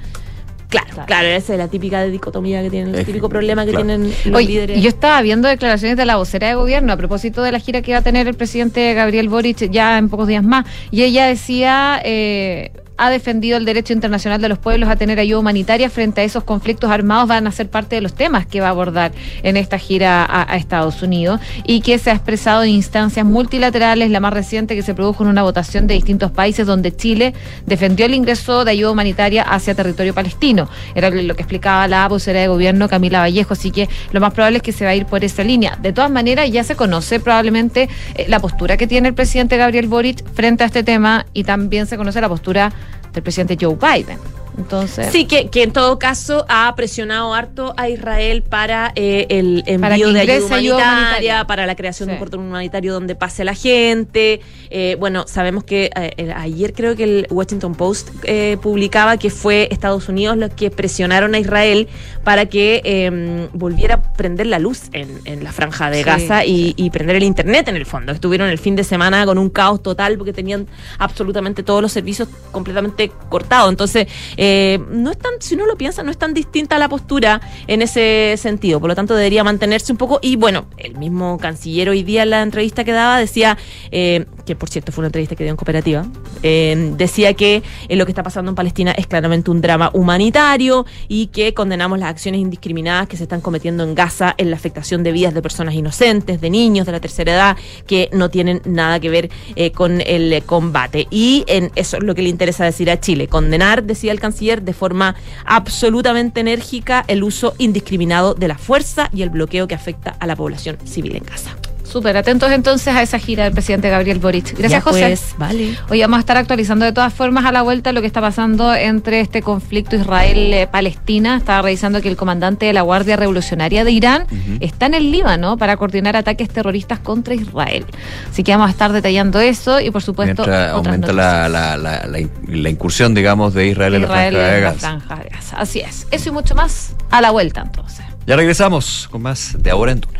Claro, claro, esa es la típica dicotomía que tienen, el Es- típico problema que claro. tienen los Oye, líderes. yo estaba viendo declaraciones de la vocera de gobierno a propósito de la gira que iba a tener el presidente Gabriel Boric ya en pocos días más. Y ella decía, eh, ha defendido el derecho internacional de los pueblos a tener ayuda humanitaria frente a esos conflictos armados, van a ser parte de los temas que va a abordar en esta gira a, Estados Unidos y que se ha expresado en instancias multilaterales, la más reciente que se produjo en una votación de distintos países donde Chile defendió el ingreso de ayuda humanitaria hacia territorio palestino. Era lo que explicaba la vocera de gobierno Camila Vallejo, así que lo más probable es que se va a ir por esa línea. De todas maneras, ya se conoce probablemente eh, la postura que tiene el presidente Gabriel Boric frente a este tema y también se conoce la postura del presidente Joe Biden. Entonces, Sí, que, que en todo caso ha presionado harto a Israel para eh, el envío Para de ayuda humanitaria, ayuda humanitaria. para la creación de un Sí. cordón humanitario donde pase la gente. Eh, bueno, sabemos que eh, ayer creo que el Washington Post eh, publicaba que fue Estados Unidos los que presionaron a Israel para que eh, volviera a prender la luz en, en la franja de Sí, Gaza y, y prender el Internet en el fondo. Estuvieron el fin de semana con un caos total porque tenían absolutamente todos los servicios completamente cortados. Entonces, eh, no es tan, si uno lo piensa, no es tan distinta la postura en ese sentido. Por lo tanto, debería mantenerse un poco. Y bueno, el mismo canciller hoy día en la entrevista que daba decía, eh, que por cierto fue una entrevista que dio en cooperativa, eh, decía que eh, lo que está pasando en Palestina es claramente un drama humanitario y que condenamos las acciones indiscriminadas que se están cometiendo en Gaza en la afectación de vidas de personas inocentes, de niños de la tercera edad, que no tienen nada que ver eh, con el combate. Y eso es lo que le interesa decir a Chile, condenar, decía el canciller, de forma absolutamente enérgica el uso indiscriminado de la fuerza y el bloqueo que afecta a la población civil en Gaza. Súper atentos entonces a esa gira del presidente Gabriel Boric. Gracias, Ya, José. pues, vale. Hoy vamos a estar actualizando de todas formas a la vuelta lo que está pasando entre este conflicto Israel-Palestina. Estaba revisando que el comandante de la Guardia Revolucionaria de Irán está en el Líbano para coordinar ataques terroristas contra Israel. Así que vamos a estar detallando eso y por supuesto otras aumenta la, la, la, la in- la incursión, digamos, de Israel, en la franja de en la Gaza. franja de Gaza. Así es. Eso y mucho más a la vuelta entonces. Ya regresamos con más de ahora en Duna.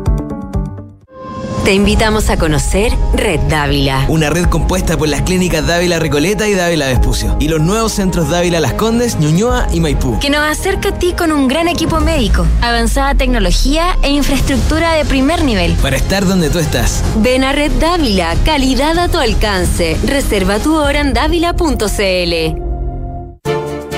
Te invitamos a conocer Red Dávila. Una red compuesta por las clínicas Dávila Recoleta y Dávila Vespucio. Y los nuevos centros Dávila Las Condes, Ñuñoa y Maipú. Que nos acerca a ti con un gran equipo médico, avanzada tecnología e infraestructura de primer nivel. Para estar donde tú estás. Ven a Red Dávila, calidad a tu alcance. Reserva tu hora en dávila.cl.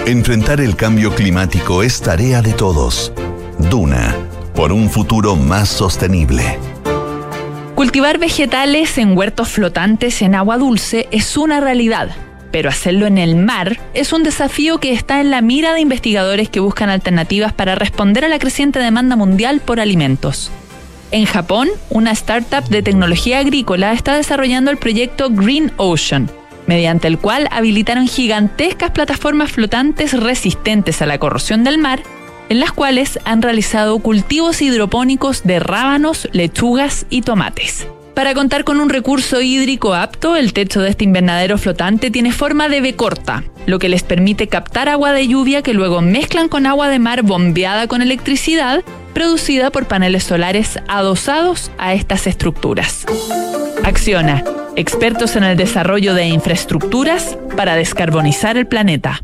Enfrentar el cambio climático es tarea de todos. Duna, por un futuro más sostenible. Cultivar vegetales en huertos flotantes en agua dulce es una realidad, pero hacerlo en el mar es un desafío que está en la mira de investigadores que buscan alternativas para responder a la creciente demanda mundial por alimentos. En Japón, una startup de tecnología agrícola está desarrollando el proyecto Green Ocean, mediante el cual habilitaron gigantescas plataformas flotantes resistentes a la corrosión del mar en las cuales han realizado cultivos hidropónicos de rábanos, lechugas y tomates. Para contar con un recurso hídrico apto, el techo de este invernadero flotante tiene forma de B corta, lo que les permite captar agua de lluvia que luego mezclan con agua de mar bombeada con electricidad producida por paneles solares adosados a estas estructuras. Acciona, expertos en el desarrollo de infraestructuras para descarbonizar el planeta.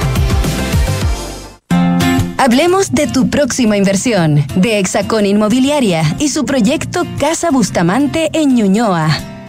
Hablemos de tu próxima inversión, de Hexacón Inmobiliaria y su proyecto Casa Bustamante en Ñuñoa.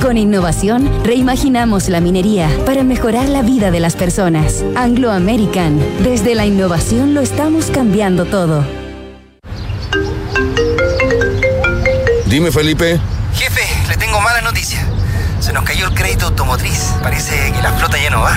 Con innovación reimaginamos la minería para mejorar la vida de las personas. Anglo American. Desde la innovación lo estamos cambiando todo. Dime, Felipe. Jefe, le tengo mala noticia. Se nos cayó el crédito automotriz. Parece que la flota ya no va.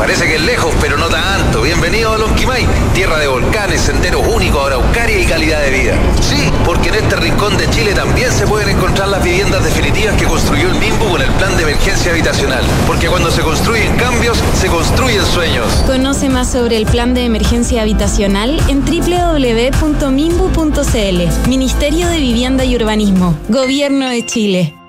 Parece que es lejos, pero no tanto. Bienvenido a Lonquimay, tierra de volcanes, senderos únicos, araucaria y calidad de vida. Sí, porque en este rincón de Chile también se pueden encontrar las viviendas definitivas que construyó el MIMBU con el plan de emergencia habitacional. Porque cuando se construyen cambios, se construyen sueños. Conoce más sobre el plan de emergencia habitacional en www.mimbu.cl. Ministerio de Vivienda y Urbanismo. Gobierno de Chile.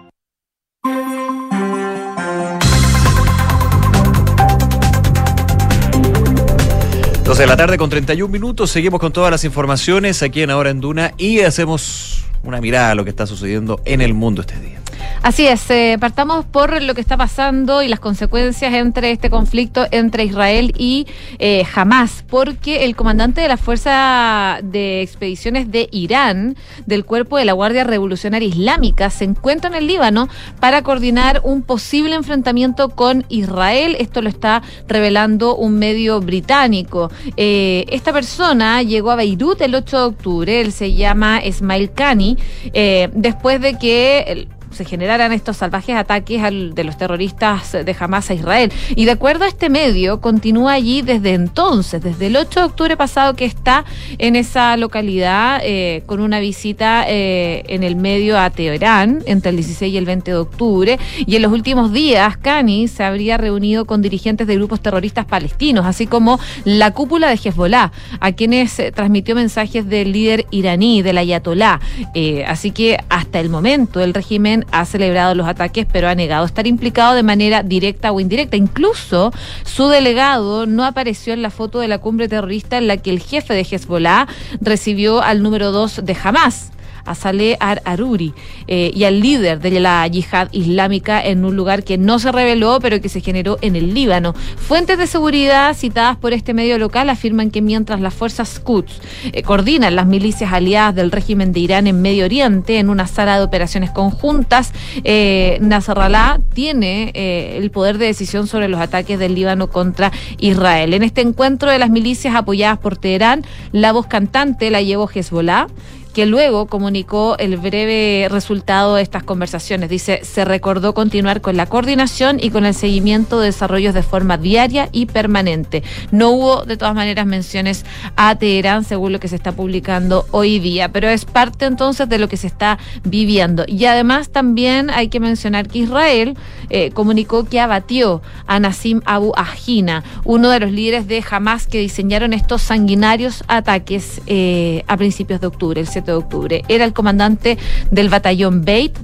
De la tarde con 31 minutos. Seguimos con todas las informaciones aquí en Ahora en Duna y hacemos una mirada a lo que está sucediendo en el mundo este día. Así es, eh, partamos por lo que está pasando y las consecuencias entre este conflicto entre Israel y eh, Hamas, porque el comandante de la Fuerza de Expediciones de Irán, del Cuerpo de la Guardia Revolucionaria Islámica, se encuentra en el Líbano para coordinar un posible enfrentamiento con Israel. Esto lo está revelando un medio británico. Eh, esta persona llegó a Beirut el 8 de octubre, él se llama Ismail Khani, eh, después de que... se generaran estos salvajes ataques al- de los terroristas de Hamas a Israel. Y de acuerdo a este medio, continúa allí desde entonces, desde el 8 de octubre pasado que está en esa localidad eh, con una visita eh, en el medio a Teherán entre el 16 y el 20 de octubre. Y en los últimos días, Cani se habría reunido con dirigentes de grupos terroristas palestinos, así como la cúpula de Hezbollah, a quienes eh, transmitió mensajes del líder iraní, del ayatolá. Eh, así que hasta el momento el régimen ha celebrado los ataques, pero ha negado estar implicado de manera directa o indirecta. Incluso su delegado no apareció en la foto de la cumbre terrorista en la que el jefe de Hezbollah recibió al número dos de Hamas a Saleh Ar-Aruri eh, y al líder de la yihad islámica en un lugar que no se reveló, pero que se generó en el Líbano. Fuentes de seguridad citadas por este medio local afirman que mientras las fuerzas Quds eh, coordinan las milicias aliadas del régimen de Irán en Medio Oriente en una sala de operaciones conjuntas, eh, Nasrallah tiene eh, el poder de decisión sobre los ataques del Líbano contra Israel. En este encuentro de las milicias apoyadas por Teherán, la voz cantante la llevó Hezbollah que luego comunicó el breve resultado de estas conversaciones. Dice, se recordó continuar con la coordinación y con el seguimiento de desarrollos de forma diaria y permanente. No hubo, de todas maneras, menciones a Teherán, según lo que se está publicando hoy día, pero es parte entonces de lo que se está viviendo. Y además también hay que mencionar que Israel eh, comunicó que abatió a Nassim Abu Ajina, uno de los líderes de Hamas que diseñaron estos sanguinarios ataques eh, a principios de octubre, 7 de octubre. Era el comandante del batallón Beit.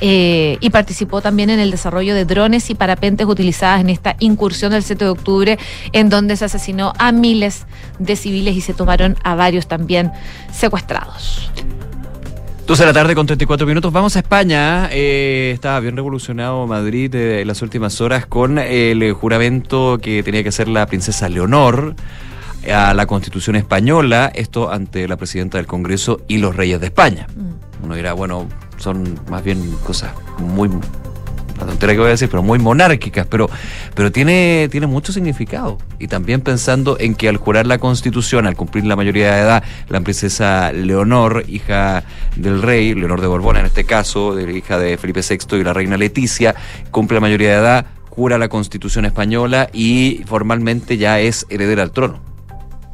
eh, y participó también en el desarrollo de drones y parapentes utilizadas en esta incursión del 7 de octubre, en donde se asesinó a miles de civiles y se tomaron a varios también secuestrados. 12 de la tarde con 34 minutos. Vamos a España. Eh, estaba bien revolucionado Madrid eh, en las últimas horas con el juramento que tenía que hacer la princesa Leonor a la Constitución española, esto ante la presidenta del Congreso y los reyes de España. Uno dirá, bueno, son más bien cosas muy la tontera que voy a decir, pero muy monárquicas, pero, pero tiene, tiene mucho significado. Y también pensando en que al jurar la constitución, al cumplir la mayoría de edad, la princesa Leonor, hija del rey, Leonor de Borbón en este caso, de- hija de Felipe VI y la reina Leticia, cumple la mayoría de edad, jura la constitución española y formalmente ya es heredera al trono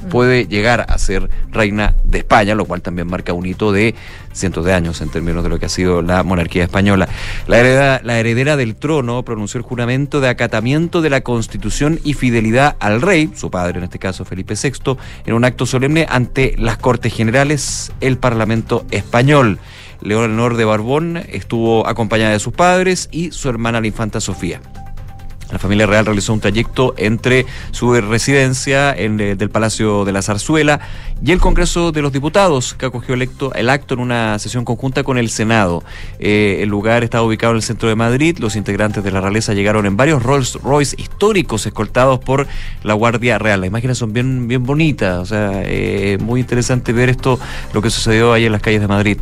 puede llegar a ser reina de España, lo cual también marca un hito de cientos de años en términos de lo que ha sido la monarquía española. La heredera, del trono pronunció el juramento de acatamiento de la Constitución y fidelidad al rey, su padre en este caso Felipe VI, en un acto solemne ante las Cortes Generales, el Parlamento español. Leonor de Barbón estuvo acompañada de sus padres y su hermana la infanta Sofía. La familia real realizó un trayecto entre su residencia en, eh, del Palacio de la Zarzuela y el Congreso de los Diputados, que acogió electo, el acto en una sesión conjunta con el Senado. Eh, el lugar estaba ubicado en el centro de Madrid. Los integrantes de la realeza llegaron en varios Rolls Royce históricos escoltados por la Guardia Real. Las imágenes son bien, bien bonitas, o sea, eh, muy interesante ver esto, lo que sucedió ahí en las calles de Madrid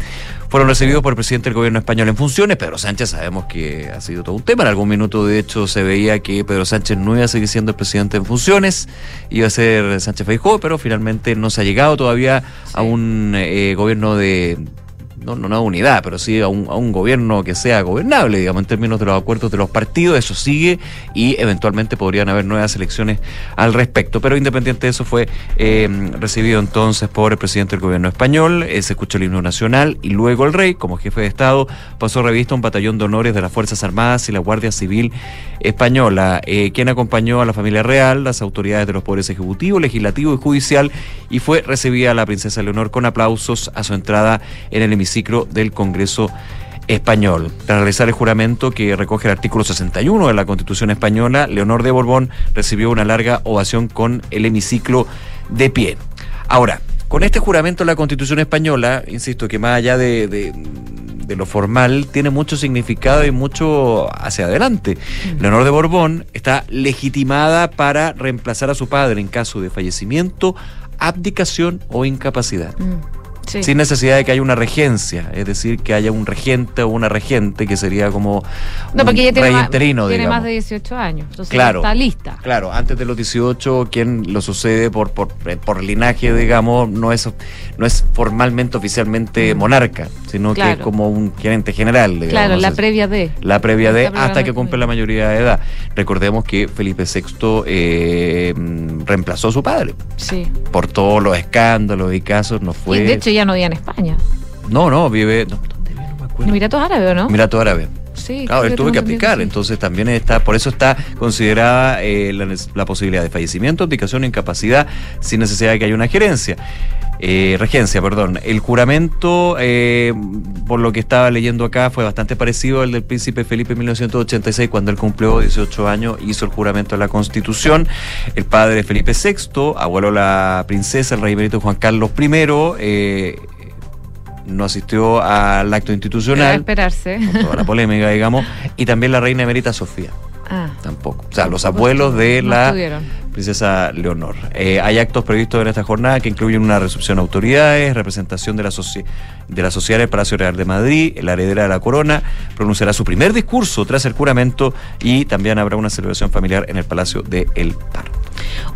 fueron recibidos por el presidente del gobierno español en funciones. Pedro Sánchez sabemos que ha sido todo un tema. En algún minuto, de hecho, se veía que Pedro Sánchez no iba a seguir siendo el presidente en funciones, iba a ser Sánchez Feijóo, pero finalmente no se ha llegado todavía a un eh, gobierno de no, no una unidad, pero sí a un, a un gobierno que sea gobernable, digamos, en términos de los acuerdos de los partidos, eso sigue y eventualmente podrían haber nuevas elecciones al respecto. Pero independiente de eso, fue eh, recibido entonces por el presidente del gobierno español, eh, se escuchó el himno nacional y luego el rey, como jefe de Estado, pasó revista a un batallón de honores de las Fuerzas Armadas y la Guardia Civil Española, eh, quien acompañó a la familia real, las autoridades de los poderes ejecutivo, legislativo y judicial, y fue recibida la princesa Leonor con aplausos a su entrada en el hemiciclo del Congreso español. Tras realizar el juramento que recoge el artículo 61 de la Constitución española, Leonor de Borbón recibió una larga ovación con el hemiciclo de pie. Ahora, con este juramento la Constitución española, insisto que más allá de, de- de lo formal, tiene mucho significado y mucho hacia adelante. Leonor de Borbón está legitimada para reemplazar a su padre en caso de fallecimiento, abdicación o incapacidad Sí. sin necesidad de que haya una regencia, es decir, que haya un regente o una regente que sería como No, porque un ella tiene, rey más, interino, tiene digamos. más de 18 años. Entonces Claro. está lista. Claro, antes de los 18, quien lo sucede por, por, por linaje, digamos, no es, no es formalmente, oficialmente monarca, sino que es como un gerente general, digamos. Claro, la previa de. la previa de La hasta que cumple la mayoría de edad. Recordemos que Felipe VI eh, reemplazó a su padre Sí. por todos los escándalos y casos, no fue... Y de hecho ya no vive en España. no, no, vive... no, En Emiratos Árabes, ¿o ¿no? Emirato Árabe. Sí, Claro, él tuvo que aplicar, sí. entonces también está, por eso está considerada eh, la, la posibilidad de fallecimiento, abdicación o incapacidad sin necesidad de que haya una gerencia. Eh, regencia, perdón. El juramento, eh, por lo que estaba leyendo acá, fue bastante parecido al del príncipe Felipe en 1986, cuando él cumplió 18 años, hizo el juramento de la Constitución. El padre Felipe VI, abuelo la princesa, el rey emérito Juan Carlos I, eh, no asistió al acto institucional esperarse. toda la polémica, digamos, y también la reina emerita Sofía, Ah, tampoco. O sea, los abuelos de no la estuvieron. Princesa Leonor. Eh, hay actos previstos en esta jornada que incluyen una recepción a autoridades, representación de la, de la sociedad Palacio Real de Madrid, la heredera de la corona, pronunciará su primer discurso tras el juramento y también habrá una celebración familiar en el Palacio de El Pardo.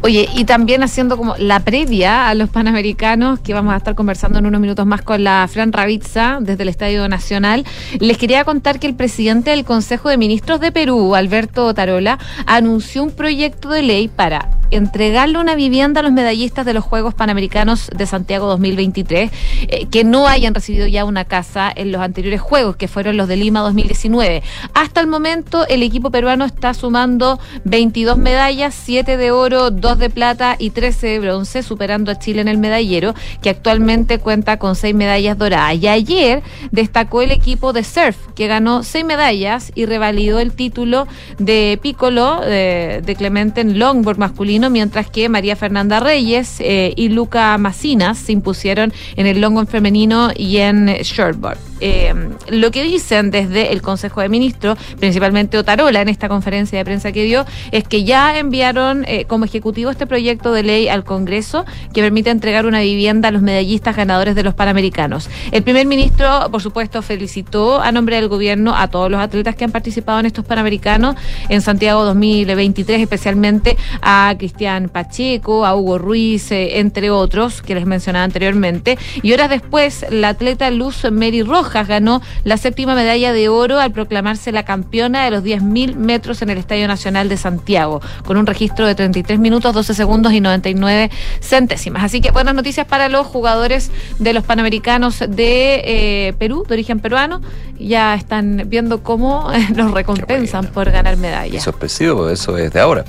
Oye, y también haciendo como la previa a los Panamericanos, que vamos a estar conversando en unos minutos más con la Fran Ravizza desde el Estadio Nacional, les quería contar que el presidente del Consejo de Ministros de Perú, Alberto Tarola, anunció un proyecto de ley para entregarle una vivienda a los medallistas de los Juegos Panamericanos de Santiago 2023 eh, que no hayan recibido ya una casa en los anteriores Juegos, que fueron los de Lima 2019. Hasta el momento, el equipo peruano está sumando 22 medallas, 7 de oro, 2 de plata y 13 de bronce, superando a Chile en el medallero, que actualmente cuenta con 6 medallas doradas. Y ayer destacó el equipo de surf, que ganó 6 medallas y revalidó el título de Piccolo de, de Clemente en longboard masculino, mientras que María Fernanda Reyes eh, y Luca Macinas se impusieron en el longboard femenino y en shortboard. Eh, lo que dicen desde el Consejo de Ministros, principalmente Otarola, en esta conferencia de prensa que dio, es que ya enviaron eh, como ejecutivo este proyecto de ley al Congreso que permite entregar una vivienda a los medallistas ganadores de los Panamericanos. El primer ministro, por supuesto, felicitó a nombre del gobierno a todos los atletas que han participado en estos Panamericanos en Santiago 2023, especialmente a Cristian Pacheco, a Hugo Ruiz, eh, entre otros, que les mencionaba anteriormente. Y horas después, la atleta Luz Mary Rojas ganó la séptima medalla de oro al proclamarse la campeona de los 10.000 metros en el Estadio Nacional de Santiago, con un registro de 33 minutos, 12 segundos y 99 centésimas. Así que buenas noticias para los jugadores de los Panamericanos de eh, Perú, de origen peruano. Ya están viendo cómo eh, los recompensan por ganar medallas. Eso es preciso, eso es de ahora.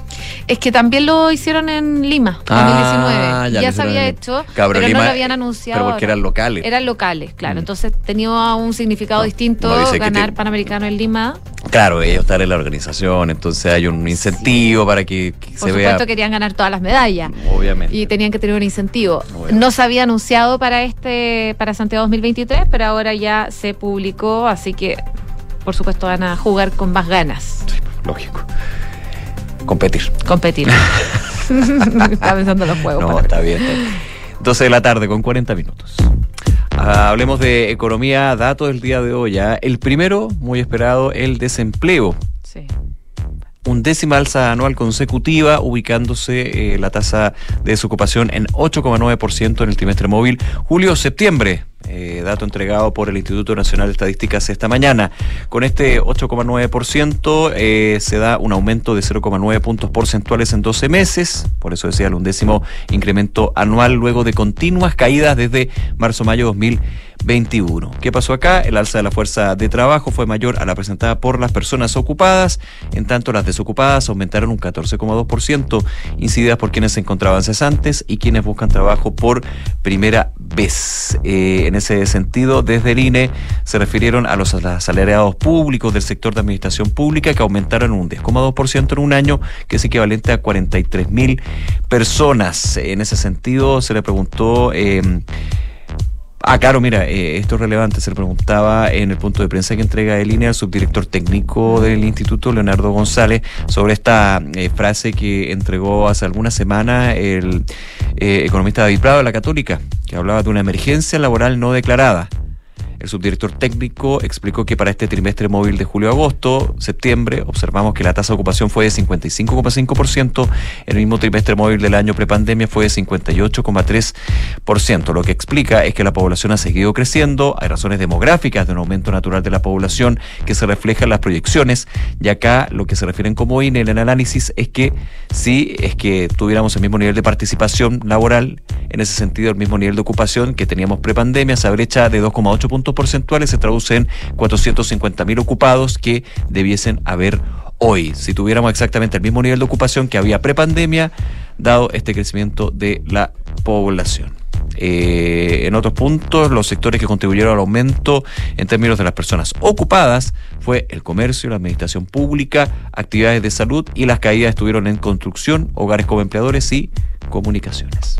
Es que también lo hicieron en Lima, Ah, 2019. ya Ya, se había hecho, Claro, pero Lima- no lo habían anunciado. pero porque ahora. eran locales. Eran locales, claro. Entonces tenía un significado distinto no ganar te- Panamericano en Lima. Claro, ellos están en la organización, entonces hay un incentivo para que, que Por se vea. supuesto querían ganar todas las medallas. Obviamente. Y tenían que tener un incentivo. No se había anunciado para este, para Santiago 2023, pero ahora ya se publicó, así que por supuesto van a jugar con más ganas. Lógico. Competir. Competir. Estaba pensando en los juegos. No, está bien. está bien. 12 de la tarde con 40 minutos. Ah, hablemos de economía, datos del día de hoy. ya. El primero, muy esperado, el desempleo. Sí. Un décima alza anual consecutiva, ubicándose eh, la tasa de desocupación en 8,9% en el trimestre móvil julio-septiembre. Eh, dato entregado por el Instituto Nacional de Estadísticas esta mañana. Con este 8,9% eh, se da un aumento de 0,9 puntos porcentuales en 12 meses, por eso decía el undécimo incremento anual luego de continuas caídas desde marzo-mayo 2021. ¿Qué pasó acá? El alza de la fuerza de trabajo fue mayor a la presentada por las personas ocupadas, en tanto las desocupadas aumentaron un 14,2%, incididas por quienes se encontraban cesantes y quienes buscan trabajo por primera vez. Eh, en ese sentido, desde el INE se refirieron a los asalariados públicos del sector de administración pública que aumentaron un 10,2% en un año, que es equivalente a 43 mil personas. En ese sentido, se le preguntó... eh, Ah, claro, mira, eh, esto es relevante. Se le preguntaba en el punto de prensa que entrega el INE al subdirector técnico del instituto, Leonardo González, sobre esta eh, frase que entregó hace algunas semanas el eh, economista David Prado de la Católica, que hablaba de una emergencia laboral no declarada. El subdirector técnico explicó que para este trimestre móvil de julio-agosto, septiembre, observamos que la tasa de ocupación fue de 55,5%, el mismo trimestre móvil del año prepandemia fue de 58,3%. Lo que explica es que la población ha seguido creciendo, hay razones demográficas de un aumento natural de la población que se refleja en las proyecciones, y acá lo que se refieren como INE en el análisis es que si es que tuviéramos el mismo nivel de participación laboral, en ese sentido el mismo nivel de ocupación que teníamos prepandemia, esa brecha de 2,8 puntos porcentuales se traduce en 450 mil ocupados que debiesen haber hoy. Si tuviéramos exactamente el mismo nivel de ocupación que había prepandemia, dado este crecimiento de la población. Eh, en otros puntos, los sectores que contribuyeron al aumento en términos de las personas ocupadas fue el comercio, la administración pública, actividades de salud y las caídas estuvieron en construcción, hogares como empleadores y comunicaciones.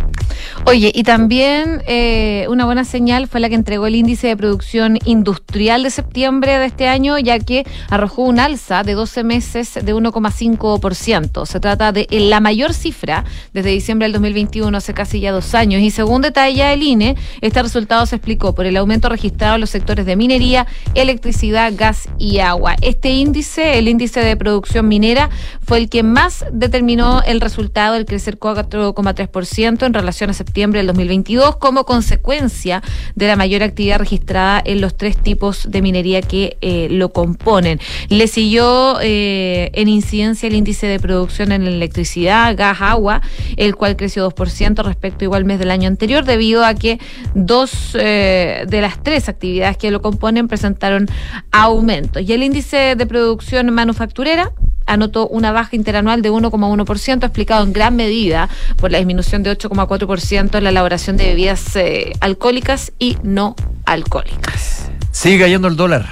Oye, y también eh, una buena señal fue la que entregó el índice de producción industrial de septiembre de este año, ya que arrojó un alza de 12 meses de 1,5%. Se trata de la mayor cifra desde diciembre del 2021, hace casi ya dos años. Y según detalla el INE, este resultado se explicó por el aumento registrado en los sectores de minería, electricidad, gas y agua. Este índice, el índice de producción minera, fue el que más determinó el resultado, el crecer 4,3% en relación a septiembre del 2022, como consecuencia de la mayor actividad registrada en los tres tipos de minería que eh, lo componen. Le siguió eh, en incidencia el índice de producción en electricidad, gas, agua, el cual creció 2% respecto igual mes del año anterior, debido a que dos eh, de las tres actividades que lo componen presentaron aumentos. Y el índice de producción manufacturera anotó una baja interanual de 1,1%, explicado en gran medida por la disminución de 8,4% en la elaboración de bebidas eh, alcohólicas y no alcohólicas. Sigue cayendo el dólar.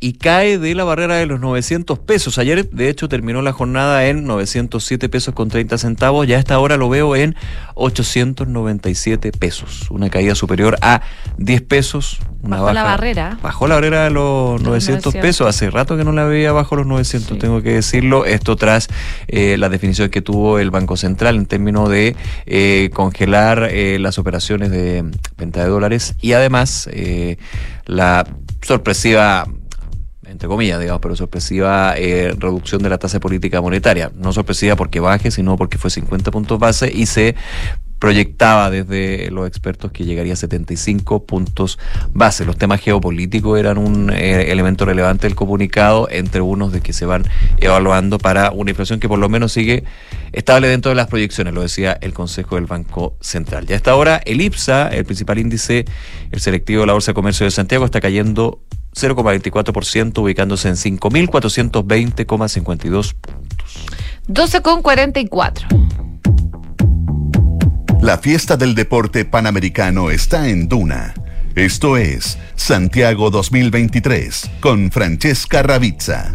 Y cae de la barrera de los 900 pesos. Ayer, de hecho, terminó la jornada en 907 pesos con 30 centavos. Ya a esta hora lo veo en 897 pesos. Una caída superior a 10 pesos. Una Bajó la barrera. Bajó la barrera de los 900 pesos. Hace rato que no la veía bajo los 900, tengo que decirlo. Esto tras eh, la definición que tuvo el Banco Central en términos de eh, congelar eh, las operaciones de venta de dólares y además eh, la sorpresiva entre comillas, digamos, pero sorpresiva eh, reducción de la tasa política monetaria. No sorpresiva porque baje, sino porque fue 50 puntos base y se proyectaba desde los expertos que llegaría a 75 puntos base. Los temas geopolíticos eran un eh, elemento relevante del comunicado, entre unos de que se van evaluando para una inflación que por lo menos sigue estable dentro de las proyecciones, lo decía el Consejo del Banco Central. Ya a esta hora, el IPSA, el principal índice, el selectivo de la Bolsa de Comercio de Santiago, está cayendo 0,24%, ubicándose en 5.420,52 12 con 44. La fiesta del deporte panamericano está en Duna. Esto es Santiago 2023 con Francesca Ravizza.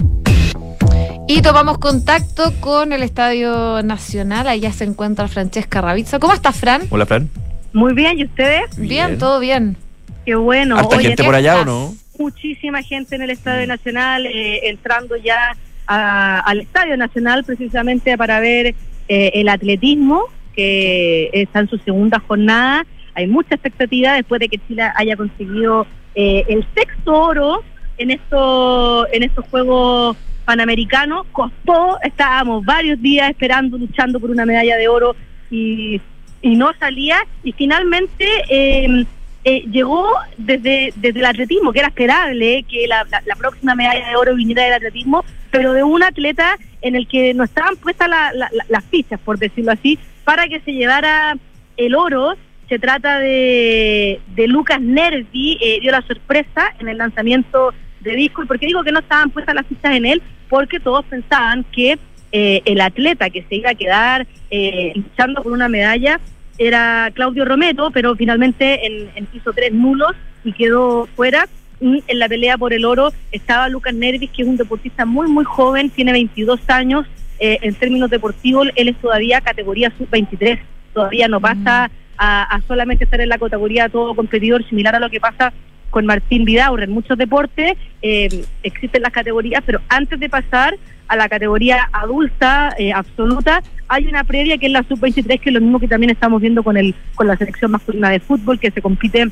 Y tomamos contacto con el Estadio Nacional. Allá se encuentra Francesca Ravizza. ¿Cómo estás, Fran? Hola, Fran. Muy bien, ¿y ustedes? Bien, todo bien. Qué bueno. ¿Harta Oye, gente por allá o no? Muchísima gente en el Estadio Nacional, eh, entrando ya a- al Estadio Nacional precisamente para ver eh, el atletismo, que está en su segunda jornada. Hay mucha expectativa después de que Chile haya conseguido eh, el sexto oro en, esto, en estos Juegos Panamericanos. Costó, estábamos varios días esperando, luchando por una medalla de oro y, y no salía. Y finalmente eh, eh, llegó desde, desde el atletismo, que era esperable que la, próxima medalla de oro viniera del atletismo, pero de un atleta en el que no estaban puestas la- las fichas, por decirlo así, para que se llevara el oro. Se trata de, de Lucas Nervi, eh, dio la sorpresa en el lanzamiento de disco. ¿Y por qué digo que no estaban puestas las fichas en él? Porque todos pensaban que eh, el atleta que se iba a quedar eh, luchando por una medalla era Claudio Romero, pero finalmente en, en piso tres nulos y quedó fuera. Y en la pelea por el oro estaba Lucas Nervis, que es un deportista muy, muy joven, tiene 22 años. Eh, en términos deportivos, él es todavía categoría sub-23, todavía no pasa a, a solamente estar en la categoría todo competidor, similar a lo que pasa con Martín Vidaurre. En muchos deportes eh, existen las categorías, pero antes de pasar a la categoría adulta, eh, absoluta, hay una previa que es la sub-23, que es lo mismo que también estamos viendo con, el, con la selección masculina de fútbol, que se compite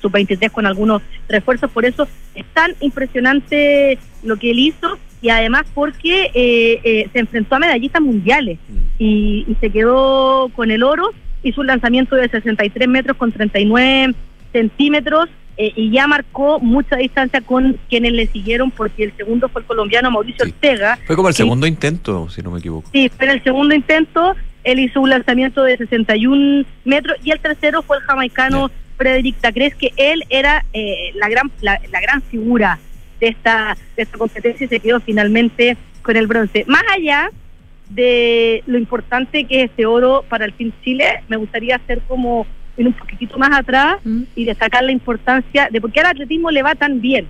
sub-23 con algunos refuerzos. Por eso es tan impresionante lo que él hizo y además porque eh, eh, se enfrentó a medallistas mundiales y, y se quedó con el oro. Hizo un lanzamiento de 63 metros con 39 centímetros eh, y ya marcó mucha distancia con quienes le siguieron porque el segundo fue el colombiano Mauricio Ortega. Fue como el que segundo intento, si no me equivoco. Sí, fue el segundo intento, él hizo un lanzamiento de 61 metros y el tercero fue el jamaicano Frederick Tacres, que él era eh, la gran la, la gran figura de esta de esta competencia y se quedó finalmente con el bronce. Más allá de lo importante que es este oro para el Team Chile, me gustaría hacer como ir un poquitito más atrás y destacar la importancia de por qué al atletismo le va tan bien.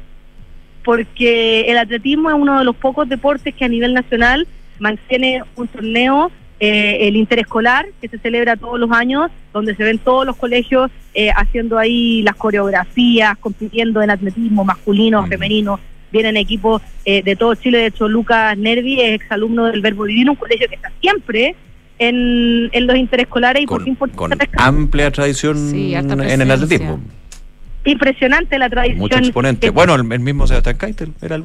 Porque el atletismo es uno de los pocos deportes que a nivel nacional mantiene un torneo, eh, el interescolar, que se celebra todos los años, donde se ven todos los colegios eh, haciendo ahí las coreografías, compitiendo en atletismo masculino, femenino. Vienen equipos eh, de todo Chile, de hecho Lucas Nervi es exalumno del Verbo Divino, un colegio que está siempre en, en los interescolares y por Con amplia tradición Sí, en el atletismo. impresionante la tradición. Mucho exponente. que- Bueno, el, el mismo Sebastián Keitel era el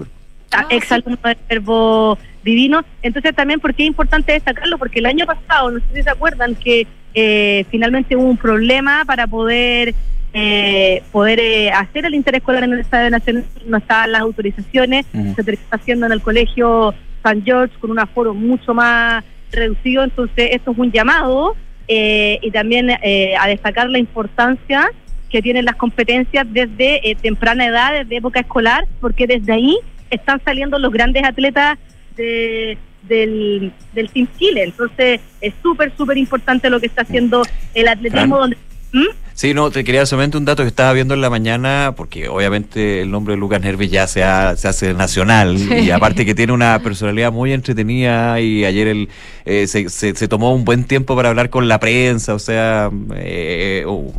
exalumno del verbo divino. Entonces también porque es importante destacarlo, porque el año pasado, no sé si se acuerdan, que eh, finalmente hubo un problema para poder eh, poder eh, hacer el interés escolar en el Estadio Nacional, no estaban las autorizaciones, se terminó haciendo en el colegio San George con un aforo mucho más reducido, entonces esto es un llamado eh, y también eh, a destacar la importancia que tienen las competencias desde eh, temprana edad, desde época escolar, porque desde ahí están saliendo los grandes atletas de- del, del Team Chile. Entonces es súper, súper importante lo que está haciendo el atletismo. Donde, ¿Mm? Sí, no, te quería solamente un dato que estaba viendo en la mañana, porque obviamente el nombre de Lucas Nervis ya se, ha- se hace nacional, Sí. y aparte que tiene una personalidad muy entretenida, y ayer él eh, se, se- se tomó un buen tiempo para hablar con la prensa, o sea, eh, un,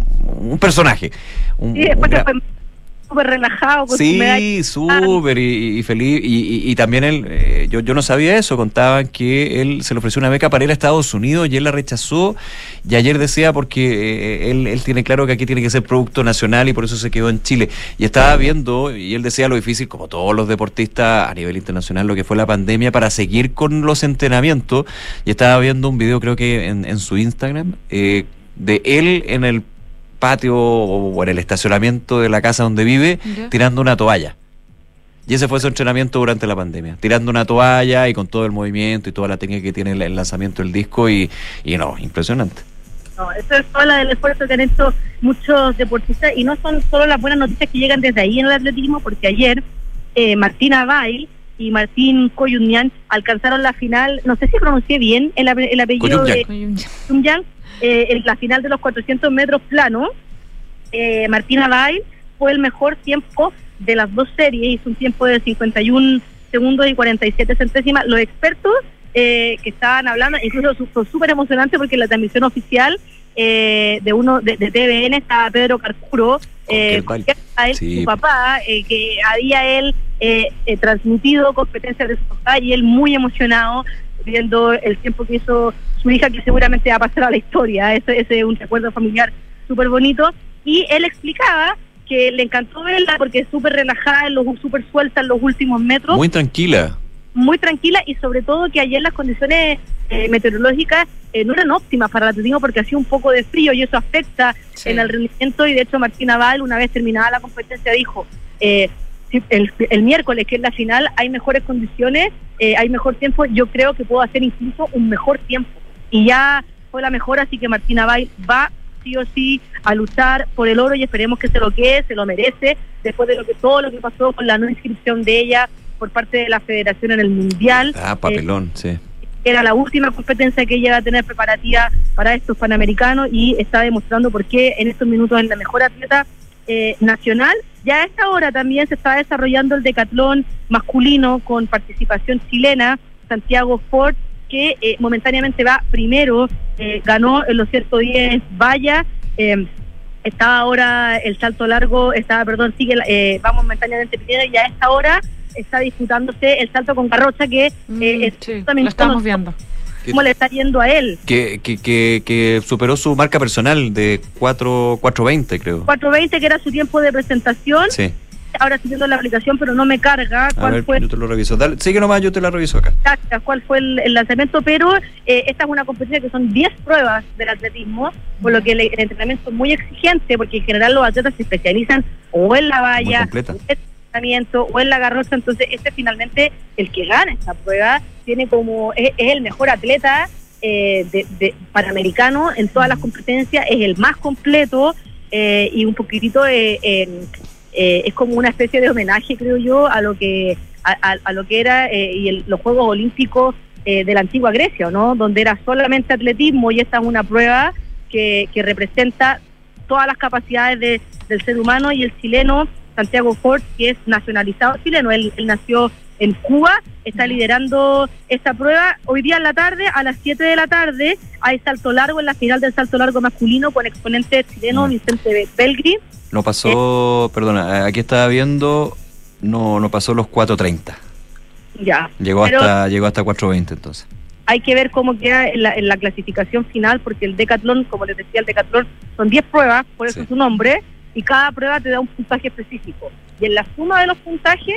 un personaje. Un, Sí, después un gran- súper relajado con su medalla. Sí, súper y, y feliz. Y, y- y también él, eh, yo, yo no sabía eso, contaban que él se le ofreció una beca para ir a Estados Unidos y él la rechazó. Y ayer decía porque eh, él, él tiene claro que aquí tiene que ser producto nacional y por eso se quedó en Chile. Y estaba viendo, y él decía lo difícil, como todos los deportistas a nivel internacional, lo que fue la pandemia para seguir con los entrenamientos. Y estaba viendo un video, creo que en, en su Instagram, eh, de él en el patio o en el estacionamiento de la casa donde vive, Ya. tirando una toalla. Y ese fue su entrenamiento durante la pandemia, tirando una toalla y con todo el movimiento y toda la técnica que tiene el, lanzamiento del disco y, y no, impresionante. No, eso es todo el esfuerzo que han hecho muchos deportistas y no son solo las buenas noticias que llegan desde ahí en el atletismo, porque ayer eh, Martina Bay y Martín Coyunian alcanzaron la final, no sé si pronuncié bien el, ape- el apellido de Coyunian, eh, en la final de los 400 metros plano. Eh, Martina Bay fue el mejor tiempo de las dos series, hizo un tiempo de 51 segundos y 47 centésimas. Los expertos eh, que estaban hablando, incluso fue súper emocionante porque en la transmisión oficial eh, de uno de, de TVN estaba Pedro Carcuro, eh, Con Sí. su papá, eh, que había él transmitido competencias de su papá y él muy emocionado viendo el tiempo que hizo su hija, que seguramente va a pasar a la historia. Ese, ese es un recuerdo familiar súper bonito. Y él explicaba que le encantó verla porque es súper relajada, súper suelta en los últimos metros Muy tranquila. muy tranquila y sobre todo que ayer las condiciones eh, meteorológicas eh, no eran óptimas para el atletismo porque hacía un poco de frío y eso afecta en el rendimiento y de hecho Martina Val una vez terminada la competencia dijo eh, el, el miércoles que es la final hay mejores condiciones eh, hay mejor tiempo yo creo que puedo hacer incluso un mejor tiempo y ya fue la mejor así que Martina Val va sí o sí a luchar por el oro y esperemos que se lo quede, se lo merece, después de lo que todo lo que pasó con la no inscripción de ella por parte de la federación en el mundial. Ah, papelón, sí. Era la última competencia que ella iba a tener preparativa para estos panamericanos y está demostrando por qué en estos minutos es la mejor atleta eh, nacional. Ya a esta hora también se está desarrollando el decatlón masculino con participación chilena, Santiago Ford, que eh, momentáneamente va primero, eh, ganó en los 110 vallas. eh, estaba ahora el salto largo, estaba, perdón, sigue, eh, va momentáneamente primero y a esta hora está disputándose el salto con carrocha que es justamente lo estamos viendo. Cómo le está yendo a él. Que, que, que, que superó su marca personal de 4 4.20, creo. 4.20 que era su tiempo de presentación, Sí. ahora estoy viendo la aplicación pero no me carga A cuál ver, fue yo te lo reviso. Dale, sigue nomás, yo te la reviso acá. exacta, cuál fue el, el lanzamiento, pero eh, esta es una competencia que son 10 pruebas del atletismo, por lo que el, el entrenamiento es muy exigente, porque en general los atletas se especializan o en la valla. O en la garrocha, entonces este finalmente, el que gana esta prueba, tiene como, es, es el mejor atleta eh, de, panamericano en todas las competencias, es el más completo eh, y un poquitito eh, eh, es como una especie de homenaje, creo yo, a lo que a- a lo que era eh, y el- los Juegos Olímpicos eh, de la antigua Grecia, ¿no? Donde era solamente atletismo y esta es una prueba que, que representa todas las capacidades de- del ser humano y el chileno Santiago Ford, que es nacionalizado chileno, él, él nació en Cuba, está liderando esta prueba. Hoy día en la tarde, a las 7 de la tarde, hay salto largo en la final del salto largo masculino con exponente chileno Vicente Be- Belgri. No pasó, perdona, aquí estaba viendo, no, no pasó los 4.30. Ya. Llegó hasta llegó hasta 4.20 entonces. hay que ver cómo queda en la, en la clasificación final, porque el decatlón, como les decía, el decatlón son 10 pruebas, por eso su nombre, y cada prueba te da un puntaje específico. Y en la suma de los puntajes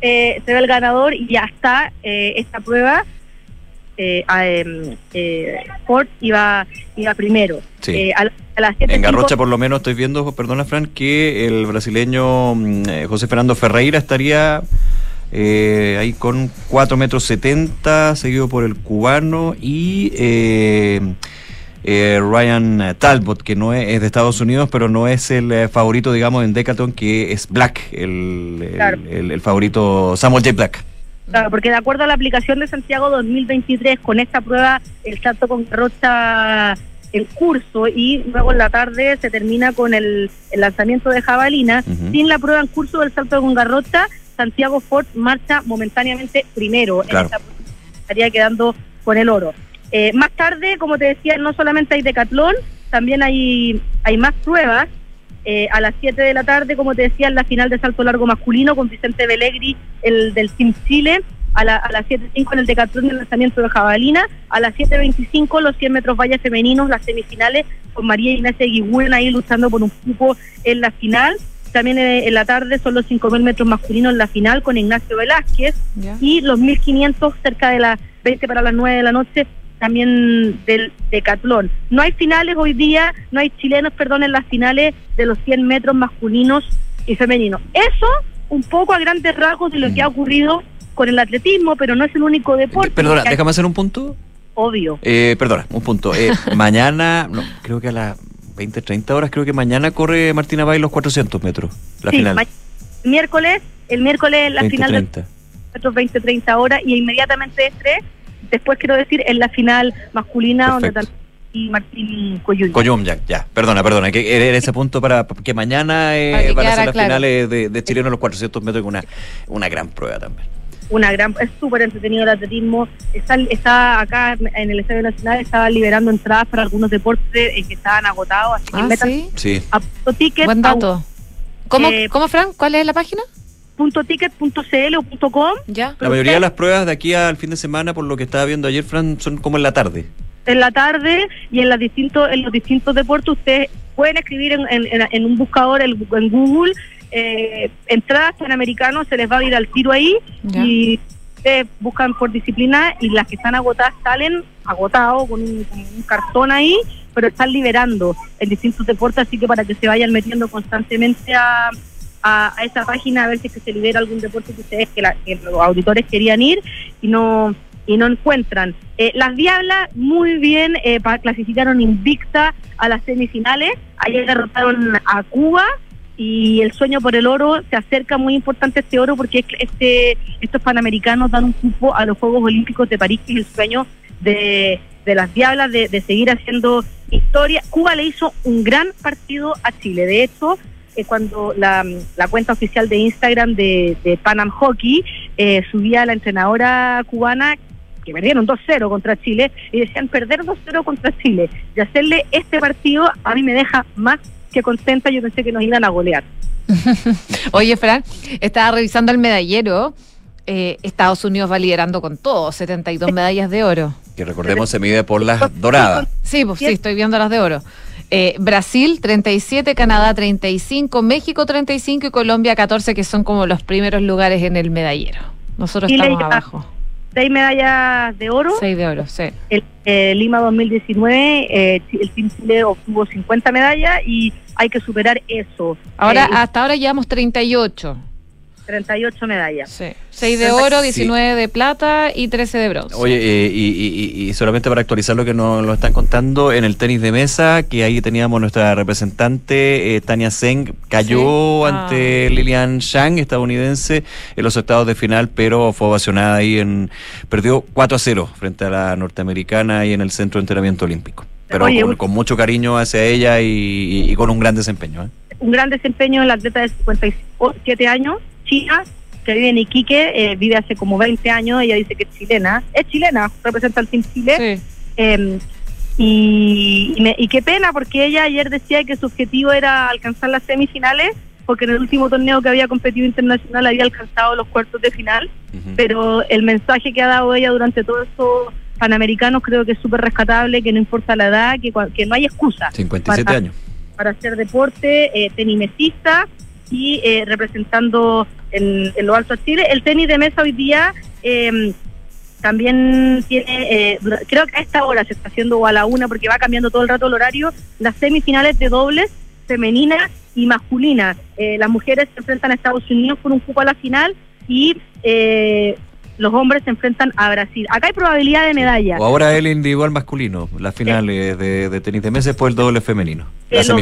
eh, se ve el ganador y ya está eh, esta prueba. Eh, a, em, eh, Ford iba, iba primero. Sí. Eh, a, la- a las 7 En Garrocha por lo menos estoy viendo, perdona Fran, que el brasileño mm, José Fernando Ferreira estaría eh, ahí con 4 metros 70, seguido por el cubano y eh, eh, Ryan Talbot, que no es, es de Estados Unidos, pero no es el eh, favorito, digamos, en Decathlon, que es Black, el, el- Claro. el- el favorito Samuel J. Black. Claro, porque de acuerdo a la aplicación de Santiago 2023, con esta prueba, el salto con carroza el curso y luego en la tarde se termina con el, el lanzamiento de jabalina. Sin la prueba en curso del salto de Gongarrota, Santiago Ford marcha momentáneamente primero. Claro. En esta estaría quedando con el oro. Eh, más tarde, como te decía, no solamente hay decatlón, también hay, hay más pruebas. Eh, a las 7 de la tarde, como te decía, en la final de salto largo masculino con Vicente Belegri, el del Team Chile. A, la- a las 7.05 en el decatlón del lanzamiento de jabalina. A las 7.25 los 100 metros vallas femeninos, las semifinales, con María Ignacia Guigüen ahí luchando por un cupo en la final. También eh, en la tarde son los 5.000 metros masculinos en la final con Ignacio Velázquez y los 1.500 cerca de las 20 para las 9 de la noche también del decatlón. No hay finales hoy día, no hay chilenos, perdón, en las finales de los 100 metros masculinos y femeninos. Eso un poco a grandes rasgos de lo que ha ocurrido con el atletismo, pero no es el único deporte. Perdona, déjame hacer un punto. Obvio. Eh, perdona, un punto. Eh, mañana, no, creo que a las 20, 30 horas, creo que mañana corre Martina Bay los 400 metros, la Sí, final. miércoles, el miércoles la 20, final de 30. metros 20, 30 horas y inmediatamente este, después quiero decir, en la final masculina donde también y Martín Coyuy. Coyum, ya, ya, perdona, perdona, que era ese punto para que mañana eh, Para que van a ser las claro. finales de, de chilenos los 400 metros, una, una gran prueba también. Una gran, es súper entretenido el atletismo. Está, está acá en el Estadio Nacional, estaba liberando entradas para algunos deportes eh, que estaban agotados, así que Ah, metan ¿sí? Sí. a punto ticket. Buen dato. ¿Cómo, Eh, ¿Cómo, Fran? ¿Cuál es la página? Punto ticket punto cl o com. Ya. La mayoría de las pruebas de aquí al fin de semana, por lo que estaba viendo ayer, Fran, son como en la tarde. en la tarde y en, las distintos, en los distintos deportes ustedes pueden escribir en, en- en- en un buscador el- en Google eh, entradas panamericanos, se les va a ir al tiro ahí Ya. y ustedes buscan por disciplina y las que están agotadas salen agotados con un, con un cartón ahí, pero están liberando en distintos deportes, así que para que se vayan metiendo constantemente a, a, a esa página a ver si que se libera algún deporte que ustedes, que, la- los auditores querían ir y no y no encuentran. Eh, las Diablas muy bien eh, clasificaron invicta a las semifinales. Ayer derrotaron a Cuba y el sueño por el oro se acerca muy importante este oro porque es que este estos panamericanos dan un cupo a los Juegos Olímpicos de París que es el sueño de, de las Diablas de, de seguir haciendo historia. Cuba le hizo un gran partido a Chile. De hecho, eh, cuando la, la cuenta oficial de Instagram de, de Panam Hockey eh, subía a la entrenadora cubana que perdieron 2-0 contra Chile y decían perder 2-0 contra Chile y hacerle este partido a mí me deja más que contenta. Yo pensé que nos iban a golear. Oye, Fran, estaba revisando el medallero. Eh, Estados Unidos va liderando con todo, 72 medallas de oro. Que recordemos se mide por las doradas. Sí, pues sí, estoy viendo las de oro. Eh, Brasil 37, Canadá 35, México 35 y Colombia 14, que son como los primeros lugares en el medallero. Nosotros Chile estamos abajo. Seis medallas de oro. Seis de oro, sí. El, eh, Lima 2019, eh, el Team Chile obtuvo 50 medallas y hay que superar eso. Ahora, Eh, hasta ahora llevamos 38. 38 medallas. Sí. 6 de oro, 19 de plata y 13 de bronce. Oye, eh, y, y- y- y solamente para actualizar lo que nos lo están contando, en el tenis de mesa, que ahí teníamos nuestra representante, eh, Tania Zeng, cayó Sí. Ah. ante Lilian Shang, estadounidense, en los octavos de final, pero fue ovacionada ahí en. Perdió 4 a 0 frente a la norteamericana ahí en el centro de entrenamiento olímpico. Pero Oye, con, mucho cariño hacia ella y, y- y con un gran desempeño. ¿eh? un gran desempeño en la atleta de 57 años, China, que vive en Iquique, eh, vive hace como 20 años, ella dice que es chilena, es chilena, representa al Team Chile. Eh, y, y me- y qué pena, porque ella ayer decía que su objetivo era alcanzar las semifinales, porque en el último torneo que había competido internacional había alcanzado los cuartos de final, pero el mensaje que ha dado ella durante todos estos panamericanos creo que es súper rescatable, que no importa la edad, que, que no hay excusa. 57 para- años. para hacer deporte, eh, tenimesista y eh, representando en, en lo alto a Chile. El tenis de mesa hoy día eh, también tiene, eh, creo que a esta hora se está haciendo o a la una porque va cambiando todo el rato el horario, las semifinales de dobles femenina y masculina. Eh, las mujeres se enfrentan a Estados Unidos por un cupo a la final y eh, los hombres se enfrentan a Brasil. Acá hay probabilidad de medalla. O ahora el individual masculino, las finales de, de tenis de mesa, después el doble femenino, Eh, las dos-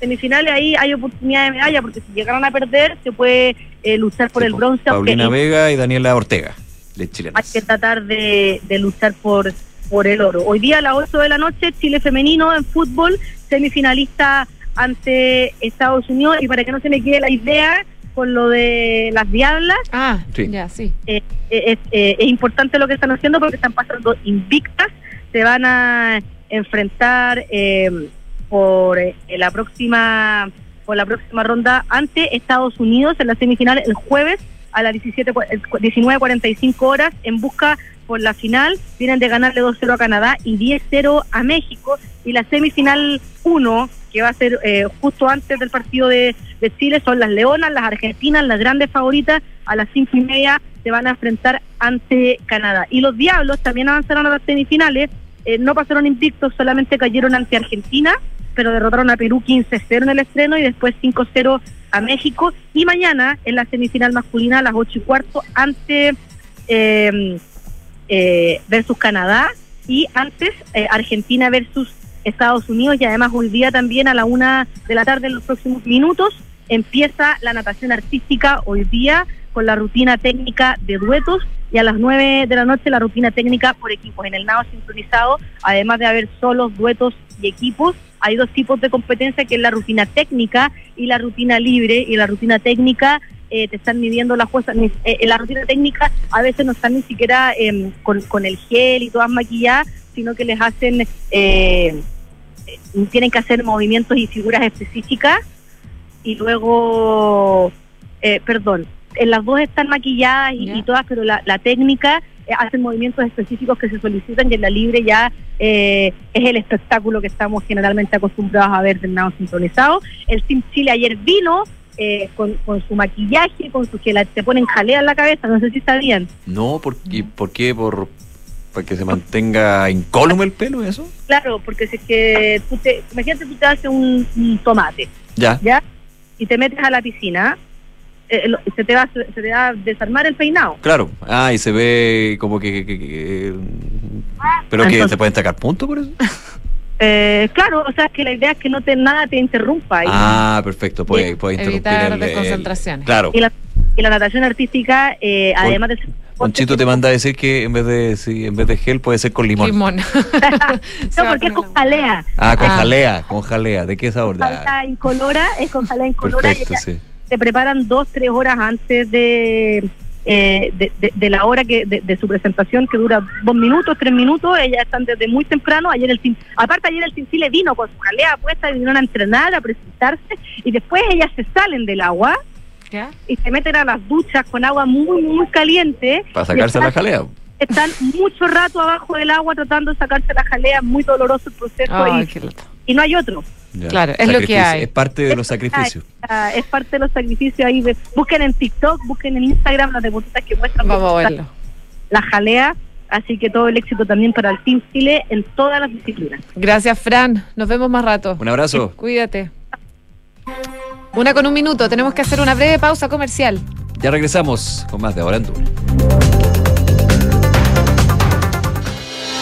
semifinales. ahí hay oportunidad de medalla porque si llegaran a perder se puede eh, luchar por el bronce aunque Paulina Vega y Daniela Ortega, de Chile. hay que tratar de, de luchar por por el oro. Hoy día a las 8 de la noche, Chile femenino en fútbol, semifinalista ante Estados Unidos. Y para que no se me quede la idea con lo de las diablas, Ah, Sí. ya, sí. eh, eh, es, eh, es importante lo que están haciendo porque están pasando invictas, se van a enfrentar eh, por eh, la próxima por la próxima ronda ante Estados Unidos en la semifinal el jueves a las 17 cua- eh, 19.45 horas en busca por la final. Vienen de ganarle 2-0 a Canadá y 10-0 a México. Y la semifinal 1, que va a ser eh, justo antes del partido de, de Chile, son las Leonas, las Argentinas, las grandes favoritas. A las 5 y media se van a enfrentar ante Canadá. Y los Diablos también avanzaron a las semifinales. Eh, no pasaron invictos, solamente cayeron ante Argentina, pero derrotaron a Perú 15-0 en el estreno y después 5-0 a México. Y mañana en la semifinal masculina a las 8 y cuarto ante eh, eh, versus Canadá y antes eh, Argentina versus Estados Unidos. Y además hoy día también a la una de la tarde en los próximos minutos empieza la natación artística hoy día con la rutina técnica de duetos. Y a las nueve de la noche la rutina técnica por equipos en el nado sincronizado además de haber solos, duetos y equipos hay dos tipos de competencia que es la rutina técnica y la rutina libre y la rutina técnica eh, te están midiendo las cosas. ni- eh, en la rutina técnica a veces no están ni siquiera em, con, con el gel y todas maquilladas, sino que les hacen, eh, tienen que hacer movimientos y figuras específicas. Y luego, eh, perdón, en las dos están maquilladas y, y todas, pero la, la técnica hacen movimientos específicos que se solicitan y en la libre ya eh, es el espectáculo que estamos generalmente acostumbrados a ver del nado sincronizado. El Team Chile ayer vino eh, con, con su maquillaje, con su que la, te ponen jalea en la cabeza, no sé si sabían. No, ¿por, y ¿por qué? ¿Por, ¿Para que se mantenga incólume el pelo eso? Claro, porque si es que tú te, imagínate tú te haces un, un tomate, Ya. ¿ya? Y te metes a la piscina, eh, lo- se, te va, se te va a desarmar el peinado. Claro. Ah, y se ve como que... que- que- ¿Pero que te pueden sacar puntos por eso? Eh, claro, o sea, es que la idea es que no te, nada te interrumpa. Y, Ah, perfecto. Puede, puede interrumpir Evitar el- el- desconcentraciones. Claro. y la, y la natación artística, eh, además de ser Ponchito te manda a decir que en vez de sí, en vez de gel puede ser con limón. Limón. no, porque es con jalea. Ah, con Ah. jalea, con jalea. ¿De qué sabor? Jalea incolora, es con jalea incolora y perfecto, ella- sí. Se preparan dos, tres horas antes de, eh, de, de- de la hora que de, de su presentación, que dura dos minutos, tres minutos. Ellas están desde muy temprano. Ayer el aparte ayer el Chile vino con su jalea puesta y vinieron a entrenar, a presentarse, y después ellas se salen del agua y se meten a las duchas con agua muy, muy caliente. Para sacarse la jalea. Están mucho rato abajo del agua tratando de sacarse la jalea, muy doloroso el proceso Ay, y, y no hay otro. Ya. Claro, es lo que hay. Es parte de los sacrificios. Es parte de los sacrificios ahí. de- busquen en TikTok, busquen en Instagram las deportistas que muestran Vamos a verlo. la jalea. Así que todo el éxito también para el Team Chile en todas las disciplinas. Gracias, Fran. Nos vemos más rato. Un abrazo. Cuídate. Una con un minuto. Tenemos que hacer una breve pausa comercial. Ya regresamos con más de Ahora en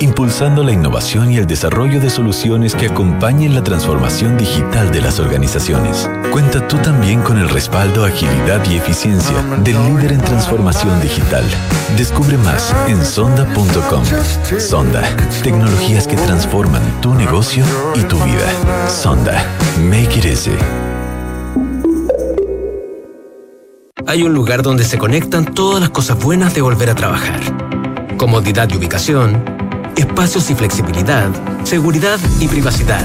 impulsando la innovación y el desarrollo de soluciones que acompañen la transformación digital de las organizaciones. Cuenta tú también con el respaldo, agilidad y eficiencia del líder en transformación digital. Descubre más en sonda.com. Sonda, tecnologías que transforman tu negocio y tu vida. Sonda, make it easy. Hay un lugar donde se conectan todas las cosas buenas de volver a trabajar. Comodidad y ubicación, espacios y flexibilidad, seguridad y privacidad.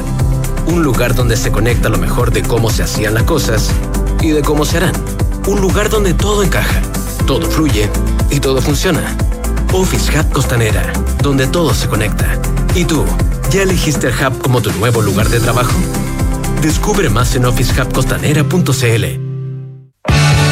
Un lugar donde se conecta lo mejor de cómo se hacían las cosas y de cómo se harán. Un lugar donde todo encaja, todo fluye y todo funciona. Office Hub Costanera, donde todo se conecta. ¿Y tú, ya elegiste el Hub como tu nuevo lugar de trabajo? Descubre más en officehubcostanera.cl.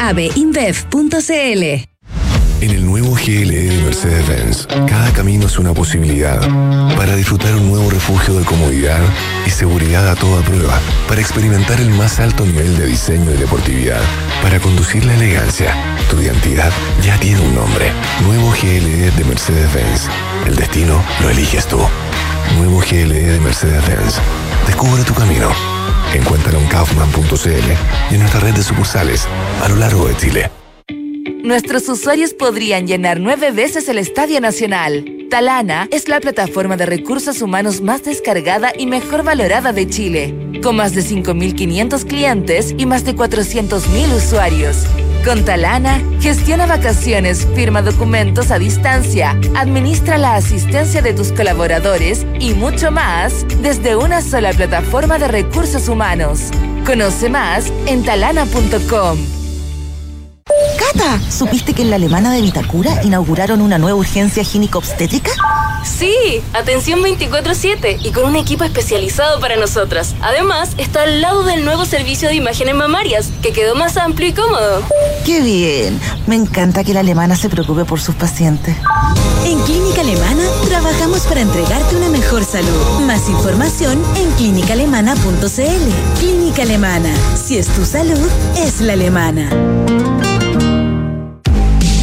abeinbev.cl. En el nuevo GLE de Mercedes-Benz, cada camino es una posibilidad para disfrutar un nuevo refugio de comodidad y seguridad a toda prueba, para experimentar el más alto nivel de diseño y deportividad, para conducir la elegancia. Tu identidad ya tiene un nombre. Nuevo GLE de Mercedes-Benz. El destino lo eliges tú. Nuevo GLE de Mercedes-Benz. Descubre tu camino. Encuéntralo en kaufman.cl y en nuestra red de sucursales a lo largo de Chile. Nuestros usuarios podrían llenar nueve veces el Estadio Nacional. Talana es la plataforma de recursos humanos más descargada y mejor valorada de Chile, con más de 5.500 clientes y más de 400.000 usuarios. Con Talana, gestiona vacaciones, firma documentos a distancia, administra la asistencia de tus colaboradores y mucho más desde una sola plataforma de recursos humanos. Conoce más en talana.com. Cata, ¿supiste que en la alemana de Vitacura inauguraron una nueva urgencia gínico-obstétrica? Sí, atención 24/7 y con un equipo especializado para nosotras. Además, está al lado del nuevo servicio de imágenes mamarias, que quedó más amplio y cómodo. ¡Qué bien! Me encanta que la alemana se preocupe por sus pacientes. En Clínica Alemana trabajamos para entregarte una mejor salud. Más información en clínicaalemana.cl. Clínica Alemana. Si es tu salud, es la alemana.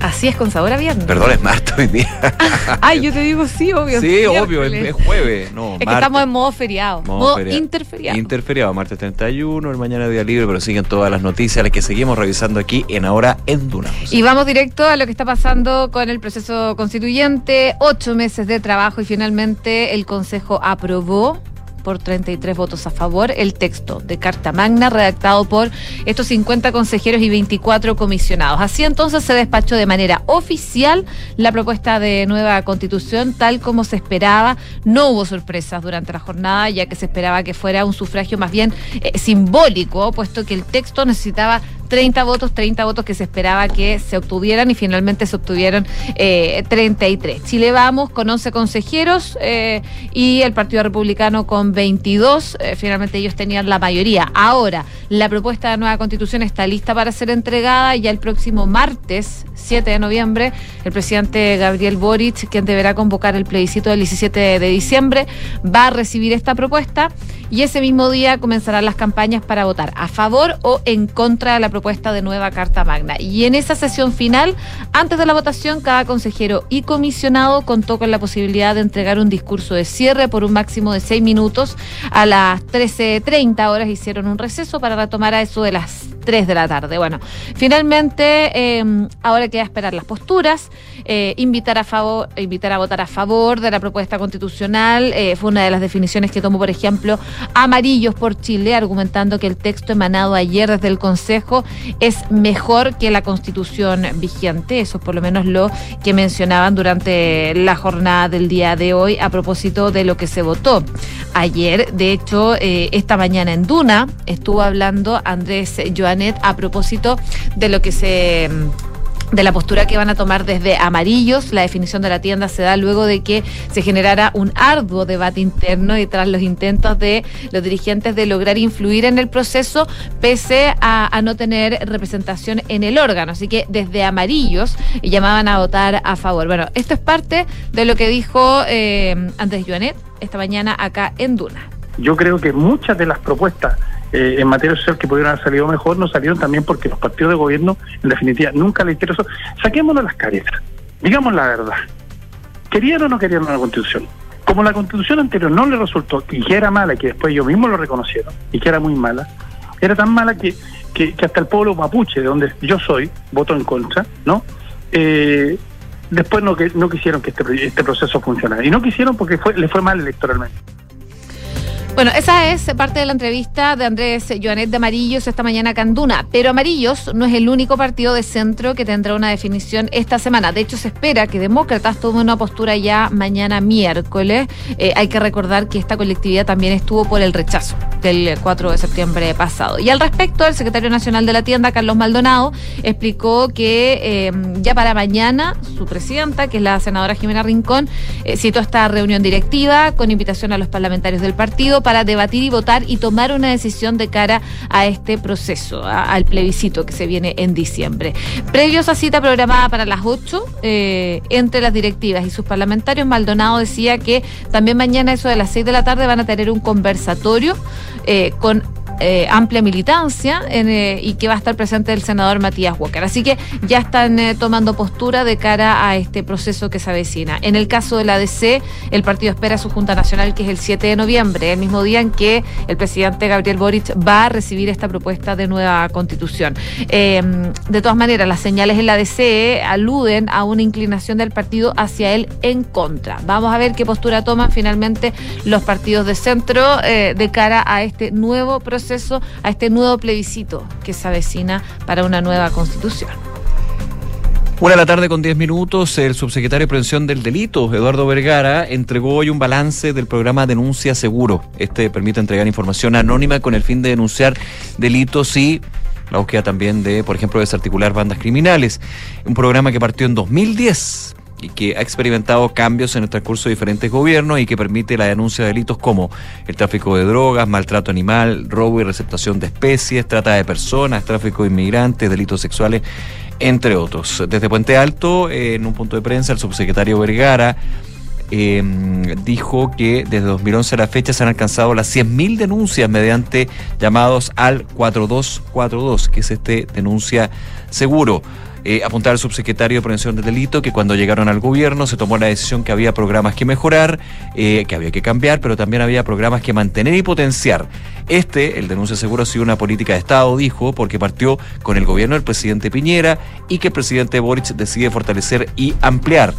Así es, con sabor a viernes. Perdón, es martes hoy día. Ay, yo te digo sí, obvio. Sí, obvio, es, es jueves. No, Es que estamos en modo feriado. Modo Modo, feriado. interferiado. Interferiado, martes 31, el mañana día libre, pero siguen todas las noticias, las que seguimos revisando aquí en Ahora en Duna. Y vamos directo a lo que está pasando con el proceso constituyente. Ocho meses de trabajo y finalmente el Consejo aprobó por 33 votos a favor el texto de Carta Magna redactado por estos 50 consejeros y 24 comisionados. Así entonces se despachó de manera oficial la propuesta de nueva constitución tal como se esperaba. No hubo sorpresas durante la jornada ya que se esperaba que fuera un sufragio más bien eh, simbólico, puesto que el texto necesitaba 30 votos, 30 votos que se esperaba que se obtuvieran y finalmente se obtuvieron eh, 33. Chile Vamos con 11 consejeros eh, y el Partido Republicano con 22. Eh, finalmente ellos tenían la mayoría. Ahora, la propuesta de nueva constitución está lista para ser entregada ya el próximo martes, 7 de noviembre. El presidente Gabriel Boric, quien deberá convocar el plebiscito del 17 de diciembre, va a recibir esta propuesta y ese mismo día comenzarán las campañas para votar a favor o en contra de la propuesta de nueva Carta Magna. Y en esa sesión final, antes de la votación, cada consejero y comisionado contó con la posibilidad de entregar un discurso de cierre por un máximo de seis minutos. A las 13.30 horas hicieron un receso para retomar a eso de las 3 de la tarde. Bueno, finalmente eh, ahora queda esperar las posturas, eh, invitar a favor, invitar a votar a favor de la propuesta constitucional. Eh, fue una de las definiciones que tomó, por ejemplo, Amarillos por Chile, argumentando que el texto emanado ayer desde el Consejo es mejor que la constitución vigente. Eso es por lo menos lo que mencionaban durante la jornada del día de hoy a propósito de lo que se votó ayer. De hecho, eh, esta mañana en Duna estuvo hablando Andrés Joanet a propósito de lo que se de la postura que van a tomar desde Amarillos. La definición de la tienda se da luego de que se generara un arduo debate interno y tras los intentos de los dirigentes de lograr influir en el proceso, pese a, no tener representación en el órgano. Así que desde Amarillos llamaban a votar a favor. Bueno, esto es parte de lo que dijo eh, Andrés Joanet esta mañana acá en Duna. Yo creo que muchas de las propuestas eh, en materia social que pudieran haber salido mejor, no salieron también porque los partidos de gobierno, en definitiva, nunca les interesó. Saquémonos las caretas, digamos la verdad. ¿Querían o no querían una constitución? Como la constitución anterior no le resultó, y que era mala, que después ellos mismos lo reconocieron, y que era muy mala, era tan mala que, que, que hasta el pueblo mapuche, de donde yo soy, votó en contra, ¿no? Eh, después no, no quisieron que este, este proceso funcionara. Y no quisieron porque fue, le fue mal electoralmente. Bueno, esa es parte de la entrevista de Andrés Joanet de Amarillos esta mañana Canduna. Pero Amarillos no es el único partido de centro que tendrá una definición esta semana. De hecho, se espera que Demócratas tome una postura ya mañana miércoles. Eh, hay que recordar que esta colectividad también estuvo por el rechazo del 4 de septiembre pasado. Y al respecto, el secretario nacional de la tienda, Carlos Maldonado, explicó que eh, ya para mañana su presidenta, que es la senadora Jimena Rincón, eh, citó esta reunión directiva con invitación a los parlamentarios del partido para debatir y votar y tomar una decisión de cara a este proceso, al plebiscito que se viene en diciembre. Previo a esa cita programada para las 8, eh, entre las directivas y sus parlamentarios, Maldonado decía que también mañana, eso de las 6 de la tarde, van a tener un conversatorio eh, con eh, amplia militancia eh, y que va a estar presente el senador Matías Walker. Así que ya están eh, tomando postura de cara a este proceso que se avecina. En el caso de la DC, el partido espera su Junta Nacional, que es el 7 de noviembre, el mismo día en que el presidente Gabriel Boric va a recibir esta propuesta de nueva constitución. Eh, de todas maneras, las señales en la DC aluden a una inclinación del partido hacia él en contra. Vamos a ver qué postura toman finalmente los partidos de centro de cara a este nuevo proceso, a este nuevo plebiscito que se avecina para una nueva constitución. Una de la tarde con 10 minutos, el subsecretario de Prevención del Delito, Eduardo Vergara, entregó hoy un balance del programa Denuncia Seguro. Este permite entregar información anónima con el fin de denunciar delitos y la búsqueda también de, por ejemplo, desarticular bandas criminales. Un programa que partió en 2010 y que ha experimentado cambios en el transcurso de diferentes gobiernos y que permite la denuncia de delitos como el tráfico de drogas, maltrato animal, robo y receptación de especies, trata de personas, tráfico de inmigrantes, delitos sexuales, entre otros. Desde Puente Alto, en un punto de prensa, el subsecretario Vergara eh, dijo que desde 2011 a la fecha se han alcanzado las 100.000 denuncias mediante llamados al 4242, que es este denuncia seguro. Eh, apuntar al subsecretario de Prevención del Delito que cuando llegaron al gobierno se tomó la decisión que había programas que mejorar, eh, que había que cambiar, pero también había programas que mantener y potenciar. Este, el denuncia seguro, ha sido una política de Estado, dijo, porque partió con el gobierno del presidente Piñera y que el presidente Boric decide fortalecer y ampliar.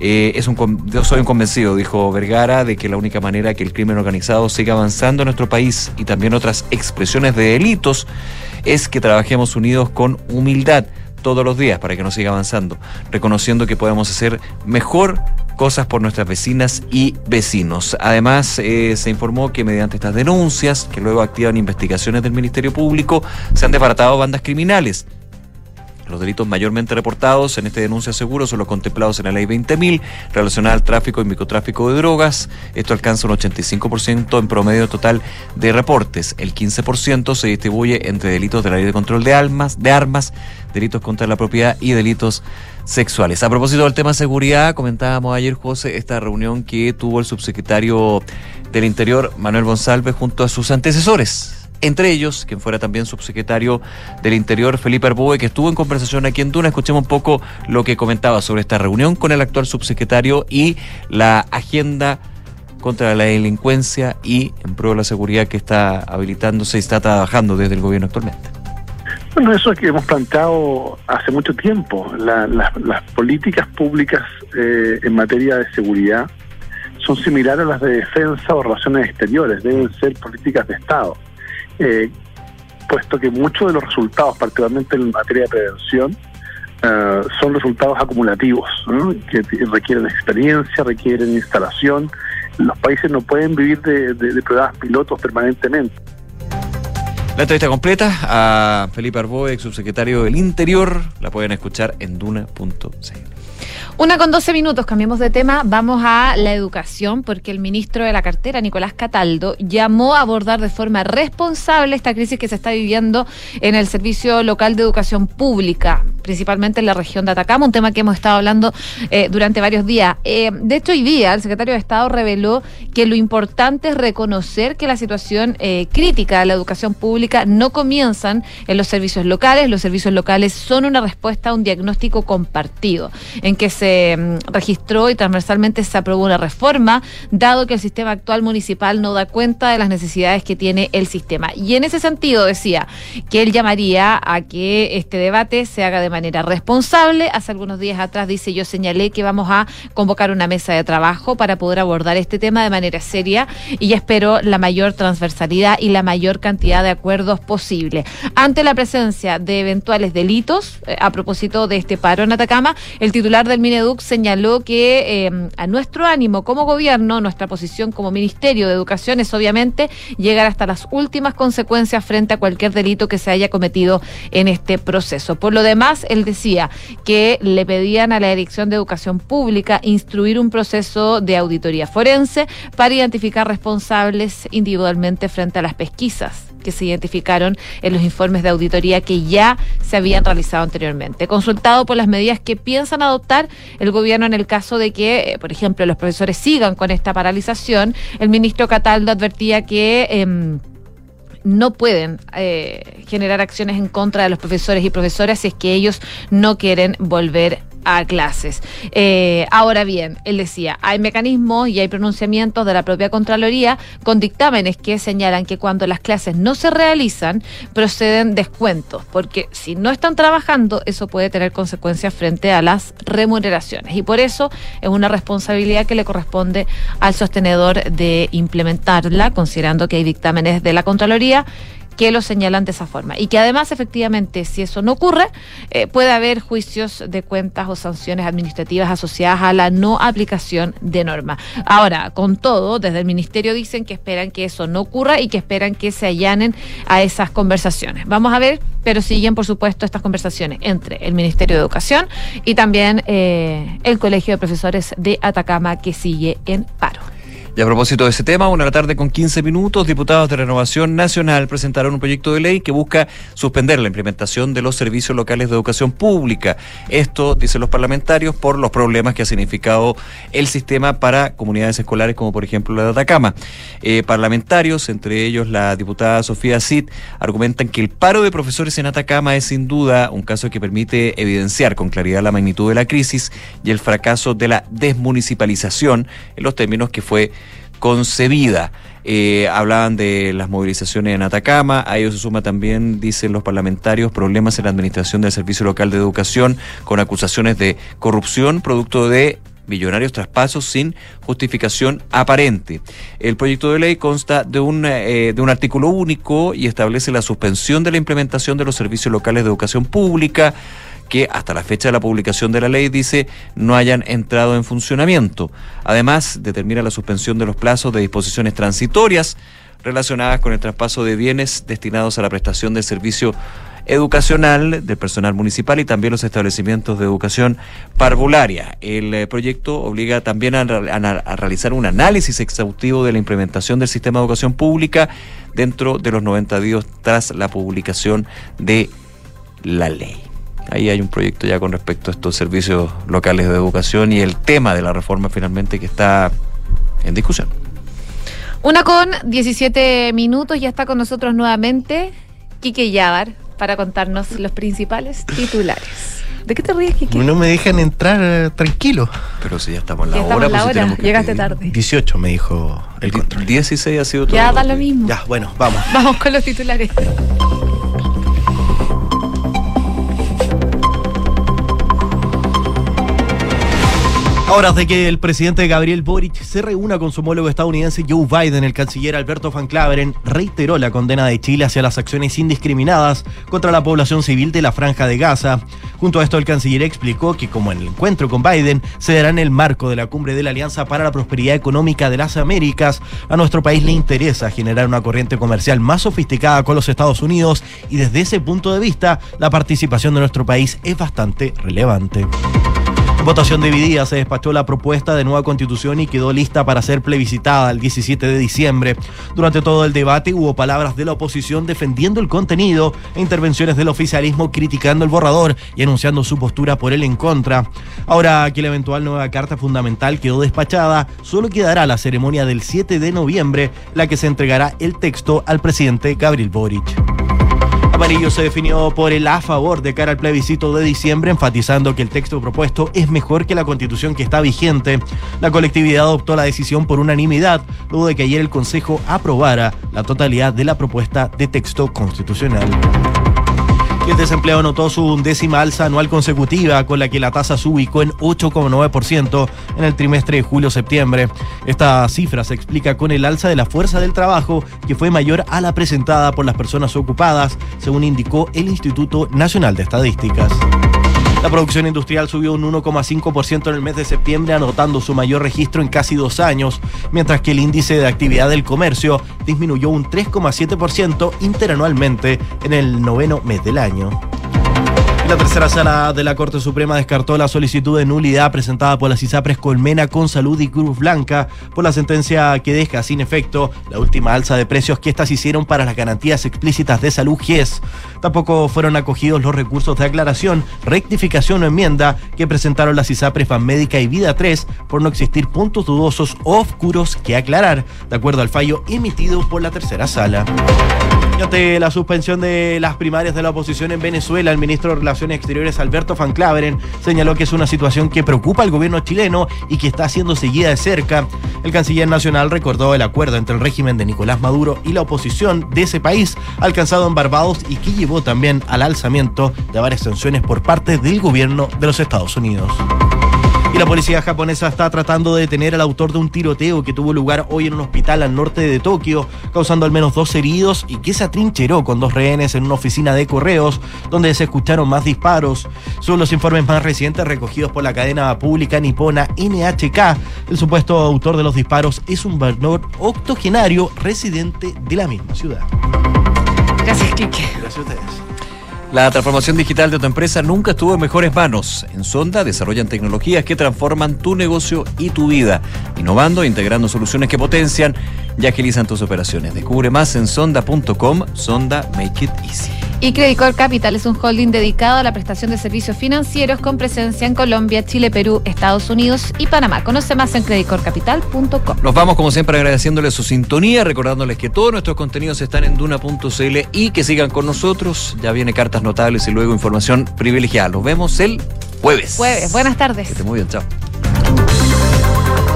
Eh, es un, yo soy un convencido, dijo Vergara, de que la única manera que el crimen organizado siga avanzando en nuestro país y también otras expresiones de delitos es que trabajemos unidos con humildad todos los días para que no siga avanzando, reconociendo que podemos hacer mejor cosas por nuestras vecinas y vecinos. Además, eh, se informó que mediante estas denuncias, que luego activan investigaciones del Ministerio Público, se han desbaratado bandas criminales. Los delitos mayormente reportados en este denuncia seguro son los contemplados en la ley 20.000 relacionada al tráfico y microtráfico de drogas. Esto alcanza un 85% en promedio total de reportes. El 15% se distribuye entre delitos de la ley de control de armas, de armas, delitos contra la propiedad y delitos sexuales. A propósito del tema seguridad, comentábamos ayer, José, esta reunión que tuvo el subsecretario del Interior, Manuel González, junto a sus antecesores. Entre ellos, quien fuera también subsecretario del Interior, Felipe Arbue, que estuvo en conversación aquí en Duna. Escuchemos un poco lo que comentaba sobre esta reunión con el actual subsecretario y la agenda contra la delincuencia y en pro de la seguridad que está habilitándose y está trabajando desde el gobierno actualmente. Bueno, eso es que hemos planteado hace mucho tiempo. La- la- las políticas públicas eh, en materia de seguridad son similares a las de defensa o relaciones exteriores, deben ser políticas de Estado. Eh, puesto que muchos de los resultados, particularmente en materia de prevención, eh, son resultados acumulativos, que requieren experiencia, requieren instalación. Los países no pueden vivir de, de- pruebas pilotos permanentemente. La entrevista completa a Felipe Arbue, ex subsecretario del Interior, la pueden escuchar en duna.cl. Una con 12 minutos, cambiemos de tema, vamos a la educación, porque el ministro de la cartera, Nicolás Cataldo, llamó a abordar de forma responsable esta crisis que se está viviendo en el Servicio Local de Educación Pública, principalmente en la región de Atacama, un tema que hemos estado hablando eh, durante varios días. Eh, de hecho, hoy día el secretario de Estado reveló que lo importante es reconocer que la situación eh, crítica de la educación pública no comienzan en los servicios locales, los servicios locales son una respuesta a un diagnóstico compartido, en que se mm, registró y transversalmente se aprobó una reforma, dado que el sistema actual municipal no da cuenta de las necesidades que tiene el sistema. Y en ese sentido decía que él llamaría a que este debate se haga de manera responsable. Hace algunos días atrás dice yo señalé que vamos a convocar una mesa de trabajo para poder abordar este tema de manera seria y espero la mayor transversalidad y la mayor cantidad de acuerdos posible. Ante la presencia de eventuales delitos, eh, a propósito de este paro en Atacama, el titular del Mineduc señaló que eh, a nuestro ánimo como gobierno, nuestra posición como Ministerio de Educación es obviamente llegar hasta las últimas consecuencias frente a cualquier delito que se haya cometido en este proceso. Por lo demás, él decía que le pedían a la Dirección de Educación Pública instruir un proceso de auditoría forense para identificar responsables individualmente frente a las pesquisas que se identificaron en los informes de auditoría que ya se habían realizado anteriormente. Consultado por las medidas que piensan adoptar el gobierno en el caso de que, eh, por ejemplo, los profesores sigan con esta paralización, el ministro Cataldo advertía que... Eh, no pueden eh, generar acciones en contra de los profesores y profesoras si es que ellos no quieren volver a clases. Eh, ahora bien, él decía, hay mecanismos y hay pronunciamientos de la propia Contraloría con dictámenes que señalan que cuando las clases no se realizan, proceden descuentos, porque si no están trabajando, eso puede tener consecuencias frente a las remuneraciones. Y por eso es una responsabilidad que le corresponde al sostenedor de implementarla, considerando que hay dictámenes de la Contraloría que lo señalan de esa forma. Y que además, efectivamente, si eso no ocurre, eh, puede haber juicios de cuentas o sanciones administrativas asociadas a la no aplicación de norma. Ahora, con todo, desde el Ministerio dicen que esperan que eso no ocurra y que esperan que se allanen a esas conversaciones. Vamos a ver, pero siguen, por supuesto, estas conversaciones entre el Ministerio de Educación y también eh, el Colegio de Profesores de Atacama, que sigue en paro. Y a propósito de ese tema, una la tarde con 15 minutos, diputados de Renovación Nacional presentaron un proyecto de ley que busca suspender la implementación de los servicios locales de educación pública. Esto, dicen los parlamentarios, por los problemas que ha significado el sistema para comunidades escolares como por ejemplo la de Atacama. Eh, parlamentarios, entre ellos la diputada Sofía Cid, argumentan que el paro de profesores en Atacama es sin duda un caso que permite evidenciar con claridad la magnitud de la crisis y el fracaso de la desmunicipalización en los términos que fue concebida. Eh, hablaban de las movilizaciones en Atacama, a ello se suma también, dicen los parlamentarios, problemas en la administración del Servicio Local de Educación con acusaciones de corrupción producto de millonarios traspasos sin justificación aparente. El proyecto de ley consta de un, eh, de un artículo único y establece la suspensión de la implementación de los servicios locales de educación pública, que hasta la fecha de la publicación de la ley dice no hayan entrado en funcionamiento. Además, determina la suspensión de los plazos de disposiciones transitorias relacionadas con el traspaso de bienes destinados a la prestación de servicio educacional del personal municipal y también los establecimientos de educación parvularia. El eh, proyecto obliga también a, a, realizar un análisis exhaustivo de la implementación del sistema de educación pública dentro de los 90 días tras la publicación de la ley. Ahí hay un proyecto ya con respecto a estos servicios locales de educación y el tema de la reforma finalmente que está en discusión. Una con 17 minutos, ya está con nosotros nuevamente Quique Yavar para contarnos los principales titulares. ¿De qué te ríes, Quique? No me dejan entrar eh, tranquilo. Pero si ya estamos en la ya hora, estamos pues la si hora. Llegaste tarde. 18 me dijo el control. 16 ha sido todo. Ya da lo mismo. Ya, bueno, vamos. Vamos con los titulares. A horas de que el presidente Gabriel Boric se reúna con su homólogo estadounidense Joe Biden, el canciller Alberto Van Claveren reiteró la condena de Chile hacia las acciones indiscriminadas contra la población civil de la Franja de Gaza. Junto a esto, el canciller explicó que, como en el encuentro con Biden se dará en el marco de la cumbre de la Alianza para la Prosperidad Económica de las Américas, a nuestro país le interesa generar una corriente comercial más sofisticada con los Estados Unidos y desde ese punto de vista, la participación de nuestro país es bastante relevante. Votación dividida se despachó la propuesta de nueva constitución y quedó lista para ser plebiscitada el 17 de diciembre. Durante todo el debate hubo palabras de la oposición defendiendo el contenido e intervenciones del oficialismo criticando el borrador y anunciando su postura por él en contra. Ahora que la eventual nueva carta fundamental quedó despachada, solo quedará la ceremonia del 7 de noviembre, la que se entregará el texto al presidente Gabriel Boric. Amarillo se definió por el a favor de cara al plebiscito de diciembre, enfatizando que el texto propuesto es mejor que la constitución que está vigente. La colectividad adoptó la decisión por unanimidad, luego de que ayer el Consejo aprobara la totalidad de la propuesta de texto constitucional. El desempleo notó su undécima alza anual consecutiva, con la que la tasa se ubicó en 8,9% en el trimestre de julio-septiembre. Esta cifra se explica con el alza de la fuerza del trabajo, que fue mayor a la presentada por las personas ocupadas, según indicó el Instituto Nacional de Estadísticas. La producción industrial subió un 1,5% en el mes de septiembre, anotando su mayor registro en casi dos años, mientras que el índice de actividad del comercio disminuyó un 3,7% interanualmente en el noveno mes del año. La tercera sala de la Corte Suprema descartó la solicitud de nulidad presentada por las ISAPRES Colmena con Salud y Cruz Blanca por la sentencia que deja sin efecto la última alza de precios que éstas hicieron para las garantías explícitas de salud GES. Tampoco fueron acogidos los recursos de aclaración, rectificación o enmienda que presentaron las ISAPRES Médica y Vida 3 por no existir puntos dudosos o oscuros que aclarar, de acuerdo al fallo emitido por la tercera sala. Y ante la suspensión de las primarias de la oposición en Venezuela, el ministro de Relaciones Exteriores Alberto Van Claveren señaló que es una situación que preocupa al gobierno chileno y que está siendo seguida de cerca. El canciller nacional recordó el acuerdo entre el régimen de Nicolás Maduro y la oposición de ese país alcanzado en Barbados y que llevó también al alzamiento de varias sanciones por parte del gobierno de los Estados Unidos. Y la policía japonesa está tratando de detener al autor de un tiroteo que tuvo lugar hoy en un hospital al norte de Tokio, causando al menos dos heridos y que se atrincheró con dos rehenes en una oficina de correos, donde se escucharon más disparos. Son los informes más recientes recogidos por la cadena pública nipona NHK. El supuesto autor de los disparos es un valor octogenario residente de la misma ciudad. Gracias, Kike. Gracias a ustedes. La transformación digital de tu empresa nunca estuvo en mejores manos. En Sonda desarrollan tecnologías que transforman tu negocio y tu vida, innovando e integrando soluciones que potencian y agilizan tus operaciones. Descubre más en sonda.com. Sonda Make It Easy. Y Credit Corp Capital es un holding dedicado a la prestación de servicios financieros con presencia en Colombia, Chile, Perú, Estados Unidos y Panamá. Conoce más en creditcorpcapital.com. Nos vamos como siempre agradeciéndoles su sintonía, recordándoles que todos nuestros contenidos están en duna.cl y que sigan con nosotros. Ya viene cartas notables y luego información privilegiada. Nos vemos el jueves. Jueves. Buenas tardes. Que esté muy bien, chao.